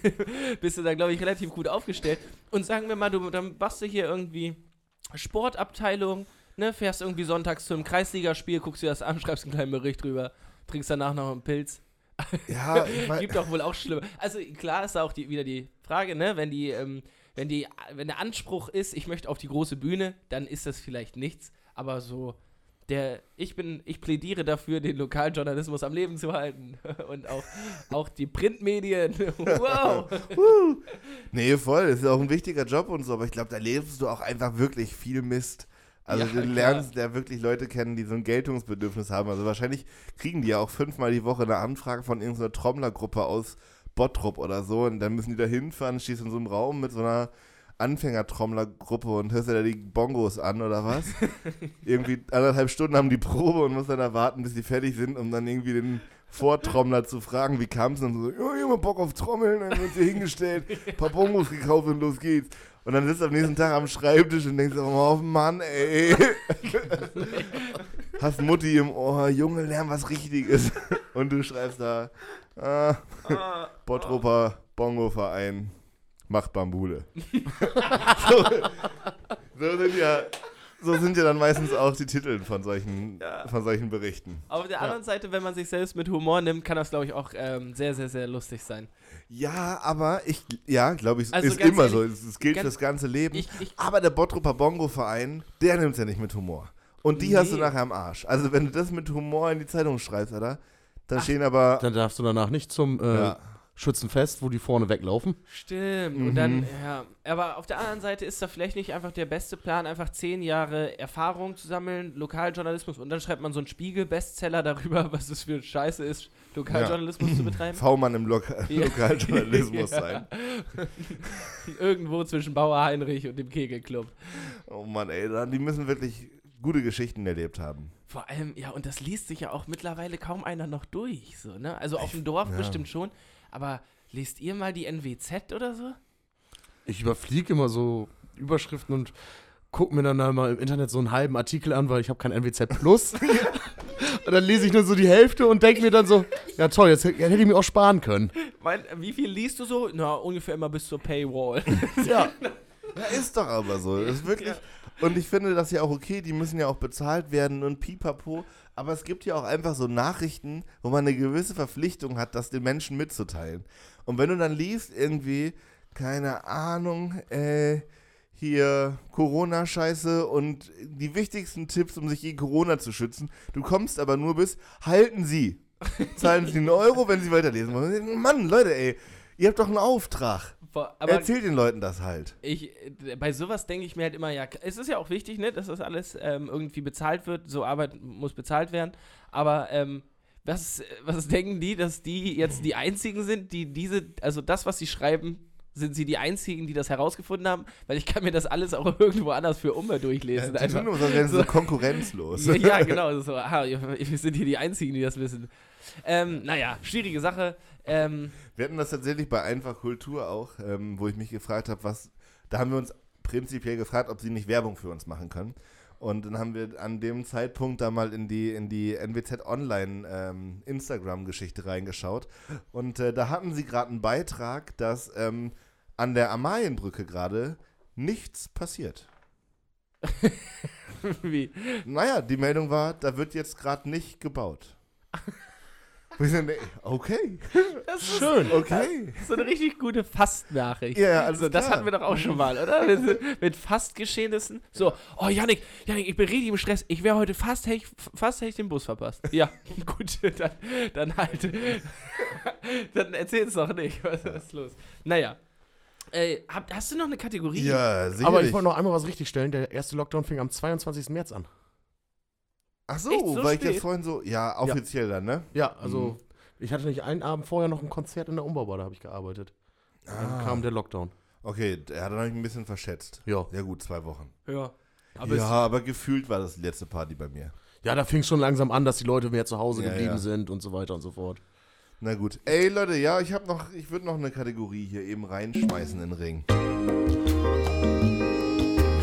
bist du da, glaube ich, relativ gut aufgestellt. Und sagen wir mal, du dann machst du hier irgendwie Sportabteilung, ne? Fährst irgendwie sonntags zu einem Kreisligaspiel, guckst dir das an, schreibst einen kleinen Bericht drüber, trinkst danach noch einen Pilz. Ja, Gibt doch wohl auch schlimme. Also klar ist da auch die, wieder die Frage, ne? Wenn die, ähm, wenn die, wenn der Anspruch ist, ich möchte auf die große Bühne, dann ist das vielleicht nichts. Aber so, der, ich bin, ich plädiere dafür, den Lokaljournalismus am Leben zu halten. Und auch, auch die Printmedien. wow. nee, voll, das ist auch ein wichtiger Job und so, aber ich glaube, da lebst du auch einfach wirklich viel Mist. Also Ja, du klar. lernst ja wirklich Leute kennen, die so ein Geltungsbedürfnis haben. Also wahrscheinlich kriegen die ja auch fünfmal die Woche eine Anfrage von irgendeiner Trommlergruppe aus Bottrop oder so und dann müssen die da hinfahren, stehst in so einem Raum mit so einer Anfängertrommlergruppe und hörst dir da die Bongos an oder was? irgendwie anderthalb Stunden haben die Probe und musst dann da warten, bis die fertig sind, um dann irgendwie den Vortrommler zu fragen, wie kam es dann so, hab mal Bock auf Trommeln, dann wird sie hingestellt, ein paar Bongos gekauft und los geht's. Und dann sitzt du am nächsten Tag am Schreibtisch und denkst, oh Mann, ey. hast Mutti im Ohr, Junge, lern was Richtiges. Und du schreibst da, ah, Bottroper Bongo-Verein macht Bambule. so, so, sind ja, so sind ja dann meistens auch die Titel von solchen, Ja. von solchen Berichten. Auf der anderen Seite, wenn man sich selbst mit Humor nimmt, kann das, glaube ich, auch ähm, sehr, sehr, sehr lustig sein. Ja, aber ich, ja, glaube ich, Also ist immer so. ehrlich, Es, es gilt fürs ganze Leben. Ich, ich, aber der Bottroper Bongo-Verein, der nimmt es ja nicht mit Humor. Und die hast du Nee. nachher am Arsch. Also wenn du das mit Humor in die Zeitung schreibst, Alter, dann stehen aber... Dann darfst du danach nicht zum äh, Ja. Schützenfest, wo die vorne weglaufen. Stimmt. Mhm. Und dann, ja. Aber auf der anderen Seite ist da vielleicht nicht einfach der beste Plan, einfach zehn Jahre Erfahrung zu sammeln, Lokaljournalismus und dann schreibt man so einen Spiegel-Bestseller darüber, was es für Scheiße ist, Lokaljournalismus zu betreiben. V-Mann im Loka Ja. Lokaljournalismus Ja. sein. Irgendwo zwischen Bauer Heinrich und dem Kegelclub. Oh Mann, ey, dann- die müssen wirklich gute Geschichten erlebt haben. Vor allem, ja, und das liest sich ja auch mittlerweile kaum einer noch durch, so, ne? Also auf dem Dorf ja. bestimmt schon, aber lest ihr mal die NWZ oder so? Ich überfliege immer so Überschriften und gucke mir dann mal im Internet so einen halben Artikel an, weil ich habe kein NWZ Plus. und dann lese ich nur so die Hälfte und denke mir dann so, ja toll, jetzt hätte ich mir auch sparen können. Mein, wie viel liest du so? Na, ungefähr immer bis zur Paywall. Ja, Ja, ist doch aber so. Das ist wirklich. Und ich finde das ja auch okay, die müssen ja auch bezahlt werden und pipapo. Aber es gibt ja auch einfach so Nachrichten, wo man eine gewisse Verpflichtung hat, das den Menschen mitzuteilen. Und wenn du dann liest, irgendwie, keine Ahnung, äh, hier Corona-Scheiße und die wichtigsten Tipps, um sich gegen Corona zu schützen, du kommst aber nur bis, halten Sie. Zahlen Sie einen Euro, wenn Sie weiterlesen wollen. Mann, Leute, ey, ihr habt doch einen Auftrag. Aber Erzählt den Leuten das halt. ich, bei sowas denke ich mir halt immer, ja, es ist ja auch wichtig, ne, dass das alles ähm, irgendwie bezahlt wird. So Arbeit muss bezahlt werden. Aber ähm, was, was denken die, dass die jetzt die einzigen sind, die diese, also das, was sie schreiben, sind sie die einzigen, die das herausgefunden haben? Weil ich kann mir das alles auch irgendwo anders für Umwelt durchlesen. Die einfach. tun nur so, als so konkurrenzlos. Ja, ja, genau. So, aha, wir wir sind hier die Einzigen, die das wissen. Ähm, naja, schwierige Sache. Ähm, Wir hatten das tatsächlich bei Einfach Kultur auch, ähm, wo ich mich gefragt habe, was. Da haben wir uns prinzipiell gefragt, ob sie nicht Werbung für uns machen können. Und dann haben wir an dem Zeitpunkt da mal in die, in die NWZ Online ähm, Instagram-Geschichte reingeschaut. Und äh, da hatten sie gerade einen Beitrag, dass ähm, an der Amalienbrücke gerade nichts passiert. wie? Naja, die Meldung war, da wird jetzt gerade nicht gebaut. Wir sind, okay, Das ist schön. okay. so eine richtig gute Fastnachricht. Ja, ja, alles so, das klar. hatten wir doch auch schon mal, oder? Mit, mit Fastgeschehnissen. So, oh Janik, Janik, ich bin richtig im Stress. Ich wäre heute fast, hätte ich, fast hätte ich den Bus verpasst. Ja, gut, dann, dann halt. dann erzähl's doch nicht. Was ist los? Naja. Äh, hab, hast du noch eine Kategorie? Ja, sicherlich. aber ich wollte noch einmal was richtigstellen. Der erste Lockdown fing am 22. März an. Ach so, so weil ich spät? jetzt vorhin so, ja, offiziell dann, ne? Ja, also ich hatte nicht einen Abend vorher noch ein Konzert in der Umbaubar, da habe ich gearbeitet. Dann kam der Lockdown. Okay, er hat dann ein bisschen verschätzt. Ja. Ja gut, zwei Wochen. Ja. Aber ja, aber gefühlt war das die letzte Party bei mir. Ja, da fing es schon langsam an, dass die Leute mehr zu Hause Ja, geblieben ja. sind und so weiter und so fort. Na gut. Ey Leute, ja, ich habe noch, ich würde noch eine Kategorie hier eben reinschmeißen in den Ring.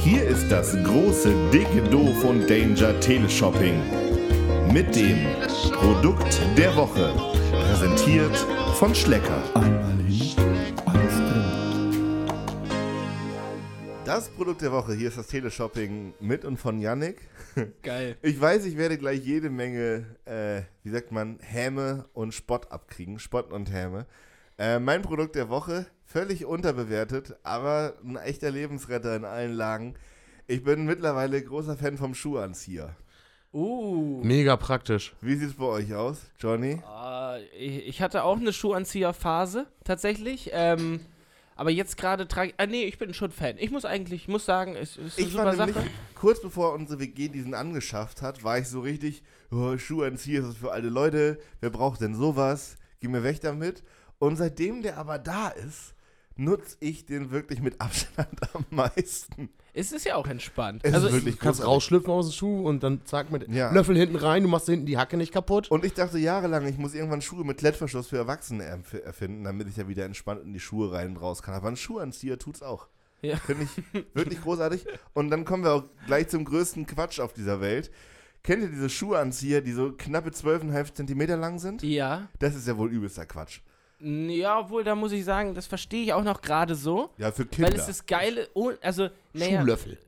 Hier ist das große, dicke Do von Danger Teleshopping. Mit dem Produkt der Woche. Präsentiert von Schlecker. Einmal hin, alles drin. Das Produkt der Woche, hier ist das Teleshopping mit und von Yannick. geil. Ich weiß, ich werde gleich jede Menge, äh, wie sagt man, Häme und Spott abkriegen. Spott und Häme. Äh, mein Produkt der Woche, völlig unterbewertet, aber ein echter Lebensretter in allen Lagen. Ich bin mittlerweile großer Fan vom Schuhanzieher. Uh. Mega praktisch. Wie sieht es bei euch aus, Johnny? Ah, ich ich hatte auch eine Schuhanzieherphase, tatsächlich. Ähm, aber jetzt gerade trage ich. Ah, nee, ich bin schon Fan. Ich muss eigentlich, ich muss sagen, es ist eine Ich super war Sache. nämlich, kurz bevor unsere WG diesen angeschafft hat, war ich so richtig, oh, Schuhanzieher ist für alte Leute, wer braucht denn sowas? Geh mir weg damit. Und seitdem der aber da ist, nutze ich den wirklich mit Abstand am meisten. Es ist ja auch entspannt. Es also ist wirklich Du kannst rausschlüpfen aus dem Schuh und dann zack mit Ja. Löffel hinten rein, du machst hinten die Hacke nicht kaputt. Und ich dachte jahrelang, ich muss irgendwann Schuhe mit Klettverschluss für Erwachsene erf- erfinden, damit ich ja wieder entspannt in die Schuhe rein und raus kann. Aber ein Schuhanzieher tut's auch. Ja. Finde ich wirklich großartig. Und dann kommen wir auch gleich zum größten Quatsch auf dieser Welt. Kennt ihr diese Schuhanzieher, die so knappe 12,5 Zentimeter lang sind? Ja. Das ist ja wohl übelster Quatsch. Ja, obwohl, da muss ich sagen, das verstehe ich auch noch gerade so. Ja, für Kinder. Weil es ist geile, also, naja, Schuhlöffel.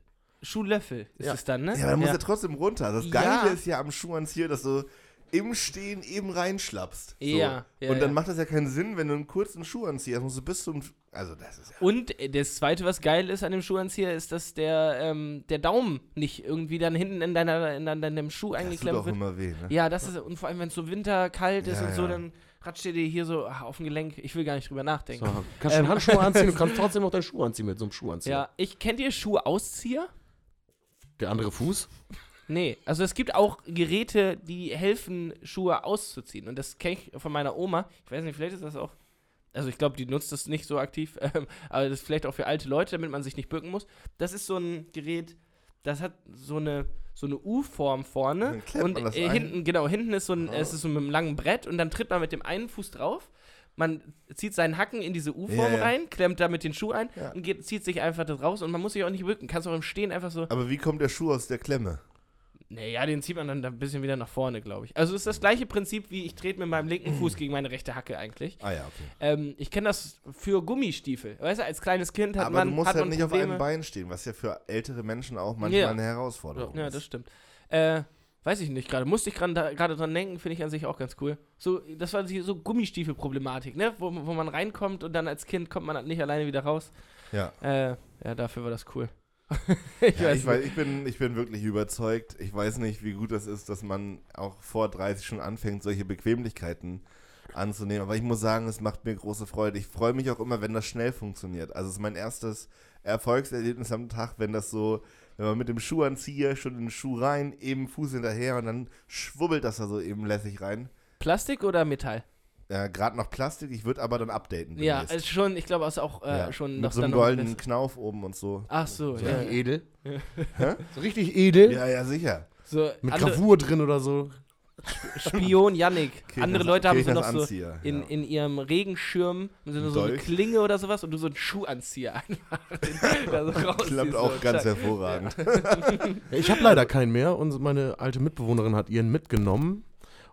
Schuhlöffel ist Ja. es dann, ne? ja, aber dann muss er trotzdem runter. Das Geile Ja. ist ja am Schuhanzieher, dass du im Stehen eben reinschlappst. So. Ja, ja, Und dann ja. macht das ja keinen Sinn, wenn du einen kurzen Schuh anziehst. musst du bis zum. Also, das ist ja. Und äh, das zweite, was geil ist an dem Schuhanzieher, ist, dass der, ähm, der Daumen nicht irgendwie dann hinten in, deiner, in deinem Schuh Das tut eingeklemmt auch wird. immer weh, ne? Ja, das ist, und vor allem, wenn es so winterkalt ist Ja, und so, ja. dann ihr dir hier so ah, auf dem Gelenk. Ich will gar nicht drüber nachdenken. So, kannst schon Handschuhe anziehen und kannst trotzdem noch deinen Schuh anziehen mit so einem Schuhanzieher. Ja, ich kennt ihr Schuhauszieher? Der andere Fuß. Nee, also es gibt auch Geräte, die helfen, Schuhe auszuziehen. Und das kenne ich von meiner Oma. Ich weiß nicht, vielleicht ist das auch. Also ich glaube, die nutzt das nicht so aktiv, ähm, aber das ist vielleicht auch für alte Leute, damit man sich nicht bücken muss. Das ist so ein Gerät, das hat so eine so eine U-Form vorne und äh, hinten genau hinten ist so ein es ist so mit einem langen Brett und dann tritt man mit dem einen Fuß drauf. Man zieht seinen Hacken in diese U-Form Ja, ja. rein, klemmt damit den Schuh ein Ja. und geht, zieht sich einfach das raus und man muss sich auch nicht bücken. Kannst auch im Stehen einfach so Aber wie kommt der Schuh aus der Klemme? Naja, den zieht man dann ein bisschen wieder nach vorne, glaube ich. Also es ist das gleiche Prinzip wie ich trete mit meinem linken Fuß gegen meine rechte Hacke eigentlich. Ah ja, okay. Ähm, ich kenne das für Gummistiefel. Weißt du, als kleines Kind hat Aber man du musst halt nicht auf Probleme. einem Bein stehen, was ja für ältere Menschen auch manchmal Ja. eine Herausforderung Ja, ist. das stimmt. Äh, weiß ich nicht gerade. Musste ich gerade dran denken, finde ich an sich auch ganz cool. So, das war die so Gummistiefel-Problematik, ne? Wo, wo man reinkommt und dann als Kind kommt man nicht alleine wieder raus. Ja. Äh, ja, dafür war das cool. ich Ja, weiß ich, weiß, ich, bin, ich bin wirklich überzeugt. Ich weiß nicht, wie gut das ist, dass man auch vor 30 schon anfängt, solche Bequemlichkeiten anzunehmen. Aber ich muss sagen, es macht mir große Freude. Ich freue mich auch immer, wenn das schnell funktioniert. Also es ist mein erstes Erfolgserlebnis am Tag, wenn das so, wenn man mit dem Schuhanzieher schon in den Schuh rein, eben Fuß hinterher und dann schwubbelt das da so eben lässig rein. Plastik oder Metall? Ja, gerade noch Plastik, ich würde aber dann updaten. Ja, demnächst. also schon, ich glaube, es ist auch äh, Ja, schon mit noch so einem goldenen Knauf oben und so. Ach so, So ja. richtig edel. So richtig edel. Ja, ja, sicher. So Mit Gravur drin oder so. Spion Yannick. andere Kirchner- Leute haben so noch so Kirchnersanzieher, in, ja. in ihrem Regenschirm so, eine- so eine Dolch. Klinge oder sowas und du so einen Schuhanzieher einfach den da so rausziehst, Klappt so, auch ganz zack. hervorragend. Ja, ich habe leider keinen mehr und meine alte Mitbewohnerin hat ihren mitgenommen.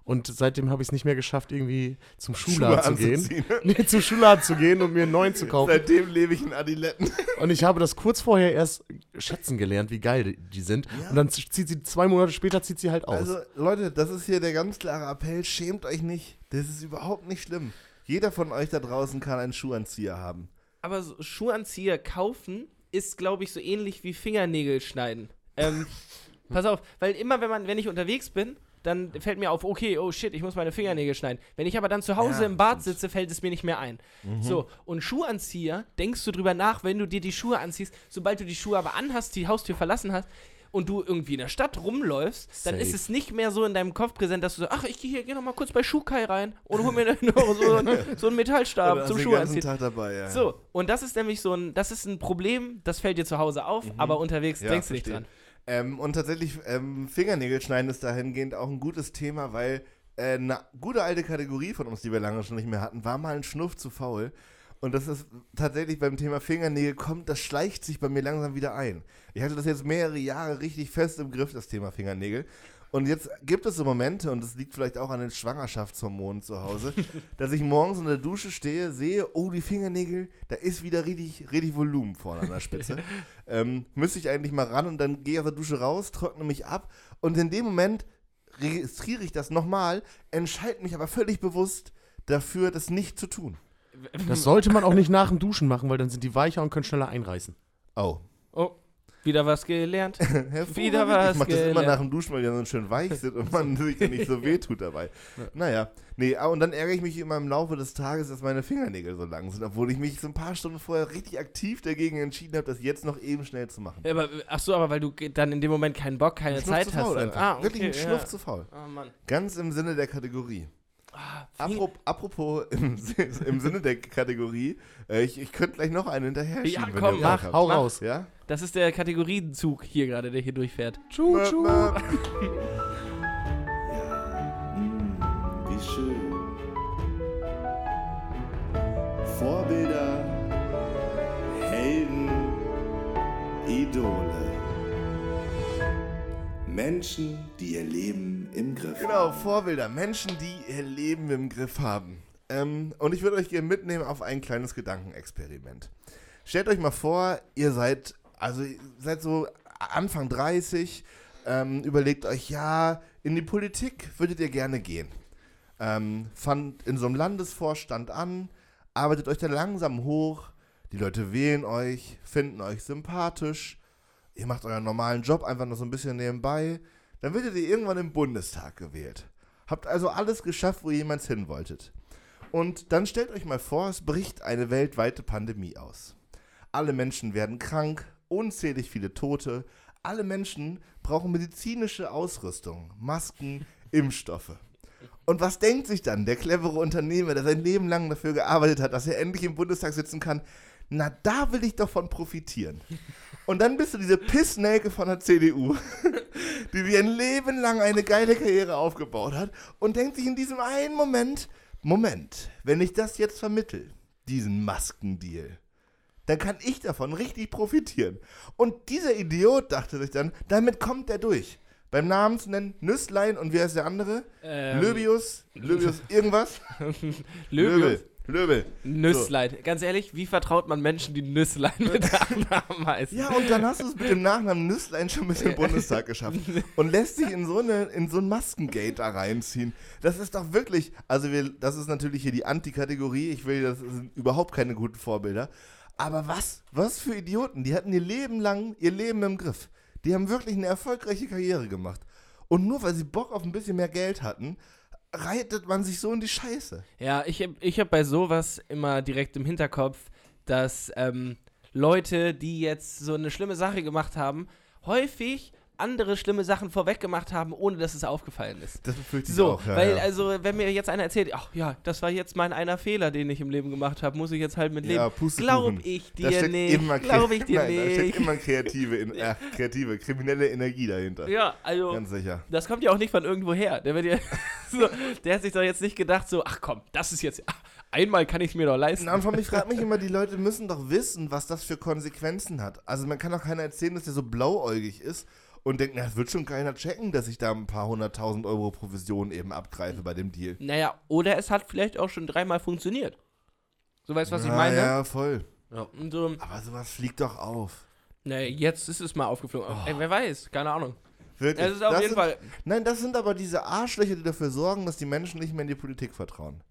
Und seitdem habe ich es nicht mehr geschafft, irgendwie zum Schuhladen zu gehen. Nee, zum Schuhladen zu gehen und mir einen neuen zu kaufen. Seitdem lebe ich in Adiletten. Und ich habe das kurz vorher erst schätzen gelernt, wie geil die- sind. Und dann zieht sie zwei Monate später zieht sie halt aus. Also, Leute, das ist hier der ganz klare Appell. Schämt euch nicht. Das ist überhaupt nicht schlimm. Jeder von euch da draußen kann einen Schuhanzieher haben. Aber so Schuhanzieher kaufen ist, glaube ich, so ähnlich wie Fingernägel schneiden. Ähm, pass auf, weil immer, wenn man, wenn ich unterwegs bin, dann fällt mir auf, okay, oh shit, ich muss meine Fingernägel schneiden. Wenn ich aber dann zu Hause Ja, im Bad sitze, fällt es mir nicht mehr ein. Mhm. So, und Schuhanzieher, denkst du drüber nach, wenn du dir die Schuhe anziehst, sobald du die Schuhe aber anhast, die Haustür verlassen hast und du irgendwie in der Stadt rumläufst, dann Safe. ist es nicht mehr so in deinem Kopf präsent, dass du so, ach, ich gehe hier geh noch mal kurz bei Schuhkai rein und hol mir noch so, einen- so einen Metallstab Oder zum Schuh anziehen. Tag dabei, ja. So, und das ist nämlich so ein, das ist ein Problem, das fällt dir zu Hause auf, aber unterwegs Mhm. Ja, denkst du nicht verstehe. dran. Ähm, und tatsächlich, ähm, Fingernägel schneiden ist dahingehend auch ein gutes Thema, weil äh, eine gute alte Kategorie von uns, die wir lange schon nicht mehr hatten, war mal ein Schnuff zu faul. Und das ist tatsächlich beim Thema Fingernägel kommt, das schleicht sich bei mir langsam wieder ein. Ich hatte das jetzt mehrere Jahre richtig fest im Griff, das Thema Fingernägel. Und jetzt gibt es so Momente, und das liegt vielleicht auch an den Schwangerschaftshormonen zu Hause, dass ich morgens in der Dusche stehe, sehe, oh, die Fingernägel, da ist wieder richtig, richtig Volumen vorne an der Spitze. ähm, müsste ich eigentlich mal ran und dann gehe ich aus der Dusche raus, trockne mich ab und in dem Moment registriere ich das nochmal, entscheide mich aber völlig bewusst dafür, das nicht zu tun. das sollte man auch nicht nach dem Duschen machen, weil dann sind die weicher und können schneller einreißen. Oh. Oh, wieder was gelernt. Wieder was Ich mache das immer gelernt. nach dem Duschen, weil die dann so schön weich sind und man sich ja nicht so wehtut dabei. Naja, nee, ah, und dann ärgere ich mich immer im Laufe des Tages, dass meine Fingernägel so lang sind, obwohl ich mich so ein paar Stunden vorher richtig aktiv dagegen entschieden habe, das jetzt noch eben schnell zu machen. Ja, aber, ach so, aber weil du dann in dem Moment keinen Bock, keine Zeit hast. faul dann-. Ah, okay, Wirklich ein Schnuff ja. zu faul. Oh. Ganz im Sinne der Kategorie. Ah, Apro apropos im, im Sinne der Kategorie, äh, ich, ich könnte gleich noch einen hinterher Ja, schieben, wenn komm, ihr mach. Hau Mach. raus. Ja? Das ist der Kategorienzug hier gerade, der hier durchfährt. Tschu, tschu. möp. Wie schön. Vorbilder, Helden, Idole. Menschen, die ihr Leben im Griff. Genau, Vorbilder. Menschen, die ihr Leben im Griff haben. Ähm, und ich würde euch gerne mitnehmen auf ein kleines Gedankenexperiment. Stellt euch mal vor, ihr seid, also ihr seid so Anfang 30, ähm, überlegt euch, ja, in die Politik würdet ihr gerne gehen. Ähm, fangt in so einem Landesvorstand an, arbeitet euch dann langsam hoch, die Leute wählen euch, finden euch sympathisch, ihr macht euren normalen Job einfach noch so ein bisschen nebenbei, dann werdet ihr irgendwann im Bundestag gewählt. Habt also alles geschafft, wo ihr jemals hin wolltet. Und dann stellt euch mal vor, es bricht eine weltweite Pandemie aus. Alle Menschen werden krank, unzählig viele Tote, alle Menschen brauchen medizinische Ausrüstung, Masken, Impfstoffe. Und was denkt sich dann der clevere Unternehmer, der sein Leben lang dafür gearbeitet hat, dass er endlich im Bundestag sitzen kann? Na, da will ich doch von profitieren. Und dann bist du diese Pissnelke von der CDU, die sich ein Leben lang eine geile Karriere aufgebaut hat und denkt sich in diesem einen Moment, Moment, wenn ich das jetzt vermittel, diesen Maskendeal, dann kann ich davon richtig profitieren. Und dieser Idiot dachte sich dann, damit kommt er durch. Beim Namen zu nennen, Nüsslein und wer ist der andere? Ähm, Löbius, Löbius irgendwas? Löbius. Löbel. Nüsslein. Ganz ehrlich, wie vertraut man Menschen, die Nüsslein mit Nachnamen heißen? Ja, und dann hast du es mit dem Nachnamen Nüsslein schon mit dem Bundestag geschafft. Und lässt sich in so, eine, in so ein Maskengate da reinziehen. Das ist doch wirklich, also wir, das ist natürlich hier die Antikategorie. Ich will, das sind überhaupt keine guten Vorbilder. Aber was, was für Idioten. Die hatten ihr Leben lang ihr Leben im Griff. Die haben wirklich eine erfolgreiche Karriere gemacht. Und nur weil sie Bock auf ein bisschen mehr Geld hatten, reitet man sich so in die Scheiße. Ja, ich habe ich hab bei sowas immer direkt im Hinterkopf, dass ähm, Leute, die jetzt so eine schlimme Sache gemacht haben, häufig andere schlimme Sachen vorweg gemacht haben, ohne dass es aufgefallen ist. Das befürchte ich So, auch. Ja, weil ja. also, wenn mir jetzt einer erzählt, ach ja, das war jetzt mein einer Fehler, den ich im Leben gemacht habe, muss ich jetzt halt mit leben. Ja, Pustekuchen. Glaub ich Da dir steckt nicht. immer Glaub kre- ich dir Nein, Da steckt nicht. immer kreative, in, äh, kreative, kriminelle Energie dahinter. Ja, also Ganz sicher. das kommt ja auch nicht von irgendwo her. Der, wird ja so, der hat sich doch jetzt nicht gedacht, so, ach komm, das ist jetzt, ach, einmal kann ich es mir doch leisten. Na, und ich frage mich immer, die Leute müssen doch wissen, was das für Konsequenzen hat. Also man kann doch keiner erzählen, dass der so blauäugig ist und denkt, na, das wird schon keiner checken, dass ich da ein paar hunderttausend Euro Provision eben abgreife bei dem Deal. Naja, oder es hat vielleicht auch schon dreimal funktioniert. So weißt du, was ich Ja, meine? Ja, voll. Und so, Aber sowas fliegt doch auf. naja, jetzt ist es mal aufgeflogen. Ey, wer weiß, keine Ahnung. Wirklich. Es ist auf Das jeden sind, Fall. Nein, das sind aber diese Arschlöcher, die dafür sorgen, dass die Menschen nicht mehr in die Politik vertrauen.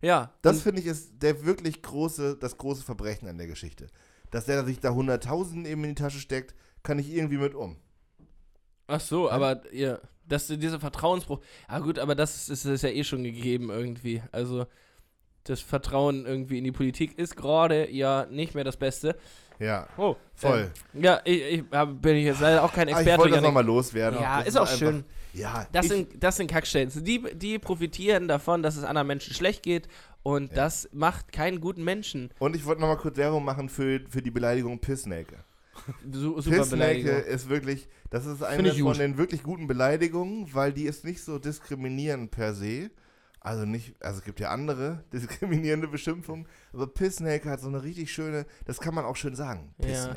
Ja. Das finde ich ist der wirklich große, das große Verbrechen an der Geschichte. Dass der sich da hunderttausend eben in die Tasche steckt, kann ich irgendwie mit um. Ach so, aber ja, dass dieser Vertrauensbruch. Ja gut, aber das ist, ist ja eh schon gegeben irgendwie. Also das Vertrauen irgendwie in die Politik ist gerade ja nicht mehr das Beste. Ja, Oh, voll. ja, ich, ich hab- bin ich jetzt leider auch kein Ah, ich Experte. wollte das nochmal loswerden. Ja, Das ist auch einfach- schön. Ja, Das ich, sind, das sind Kackstellen. Die, die profitieren davon, dass es anderen Menschen schlecht geht und Ja. das macht keinen guten Menschen. und ich wollte nochmal kurz Werbung machen für, für die Beleidigung Pissnake. Su super Pissnake Beleidigung. ist wirklich, das ist eine von gut. den wirklich guten Beleidigungen, weil die ist nicht so diskriminierend per se. Also nicht, also es gibt ja andere diskriminierende Beschimpfungen, aber Pissnake hat so eine richtig schöne, das kann man auch schön sagen. Ja.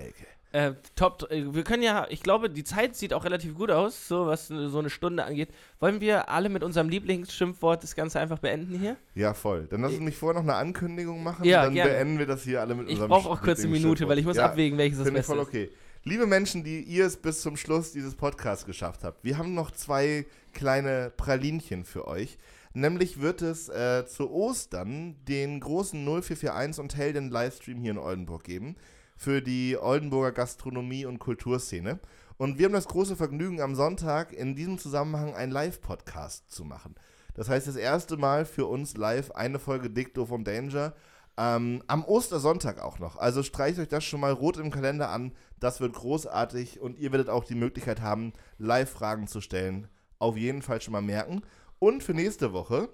Äh, top, äh, wir können ja, ich glaube, die Zeit sieht auch relativ gut aus, so was äh, so eine Stunde angeht. Wollen wir alle mit unserem Lieblingsschimpfwort das Ganze einfach beenden hier? Ja, voll. Dann lass uns mich vorher noch eine Ankündigung machen. Ja, dann gerne. beenden wir das hier alle mit Ich unserem brauche auch kurz eine Minute, weil ich muss ja, abwägen, welches das Finde ich Beste voll ist. okay. Liebe Menschen, die ihr es bis zum Schluss dieses Podcasts geschafft habt, wir haben noch zwei kleine Pralinchen für euch. Nämlich wird es äh, zu Ostern den großen 0441 und Helden Livestream hier in Oldenburg geben für die Oldenburger Gastronomie und Kulturszene. Und wir haben das große Vergnügen, am Sonntag in diesem Zusammenhang einen Live-Podcast zu machen. Das heißt, das erste Mal für uns live eine Folge Dick, Doof und Danger. Ähm, am Ostersonntag auch noch. Also streicht euch das schon mal rot im Kalender an. Das wird großartig und ihr werdet auch die Möglichkeit haben, Live-Fragen zu stellen. Auf jeden Fall schon mal merken. Und für nächste Woche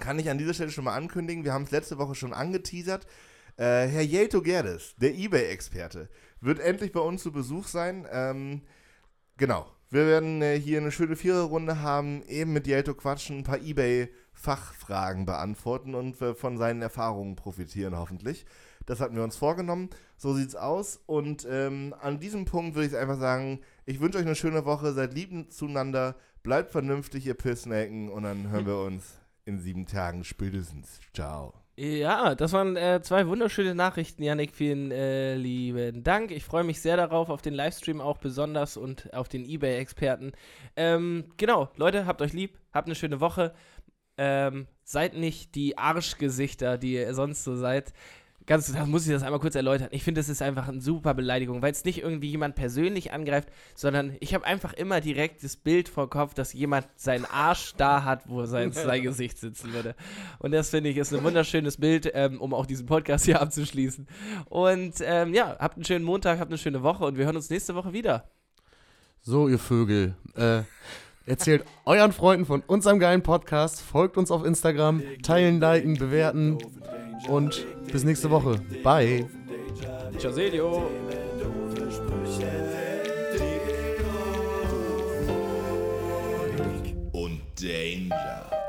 kann ich an dieser Stelle schon mal ankündigen, wir haben es letzte Woche schon angeteasert. Äh, Herr Jelto Gerdes, der Ebay-Experte, wird endlich bei uns zu Besuch sein. Ähm, genau. Wir werden äh, hier eine schöne Viererrunde haben, eben mit Jelto quatschen, ein paar Ebay-Fachfragen beantworten und äh, von seinen Erfahrungen profitieren, hoffentlich. Das hatten wir uns vorgenommen. So sieht's aus. Und ähm, an diesem Punkt würde ich einfach sagen, Ich wünsche euch eine schöne Woche. Seid lieben zueinander. Bleibt vernünftig, ihr Pissnaken. Und dann hören wir uns in sieben Tagen spätestens. Ciao. Ja, das waren äh, zwei wunderschöne Nachrichten, Yannick. Vielen äh, lieben Dank. Ich freue mich sehr darauf, auf den Livestream auch besonders und auf den Ebay-Experten. Ähm, genau, Leute, habt euch lieb, habt eine schöne Woche. Ähm, seid nicht die Arschgesichter, die ihr sonst so seid. Ganz, da muss ich das einmal kurz erläutern. Ich finde, das ist einfach eine super Beleidigung, weil es nicht irgendwie jemand persönlich angreift, sondern ich habe einfach immer direkt das Bild vor Kopf, dass jemand seinen Arsch da hat, wo sein, sein Gesicht sitzen würde. Und das finde ich ist ein wunderschönes Bild, ähm, um auch diesen Podcast hier abzuschließen. Und ähm, ja, habt einen schönen Montag, habt eine schöne Woche und wir hören uns nächste Woche wieder. So, ihr Vögel. Äh, erzählt euren Freunden von unserem geilen Podcast. Folgt uns auf Instagram. Teilen, liken, bewerten. Und bis nächste Woche. Bye. Ciao, Selio. Danger.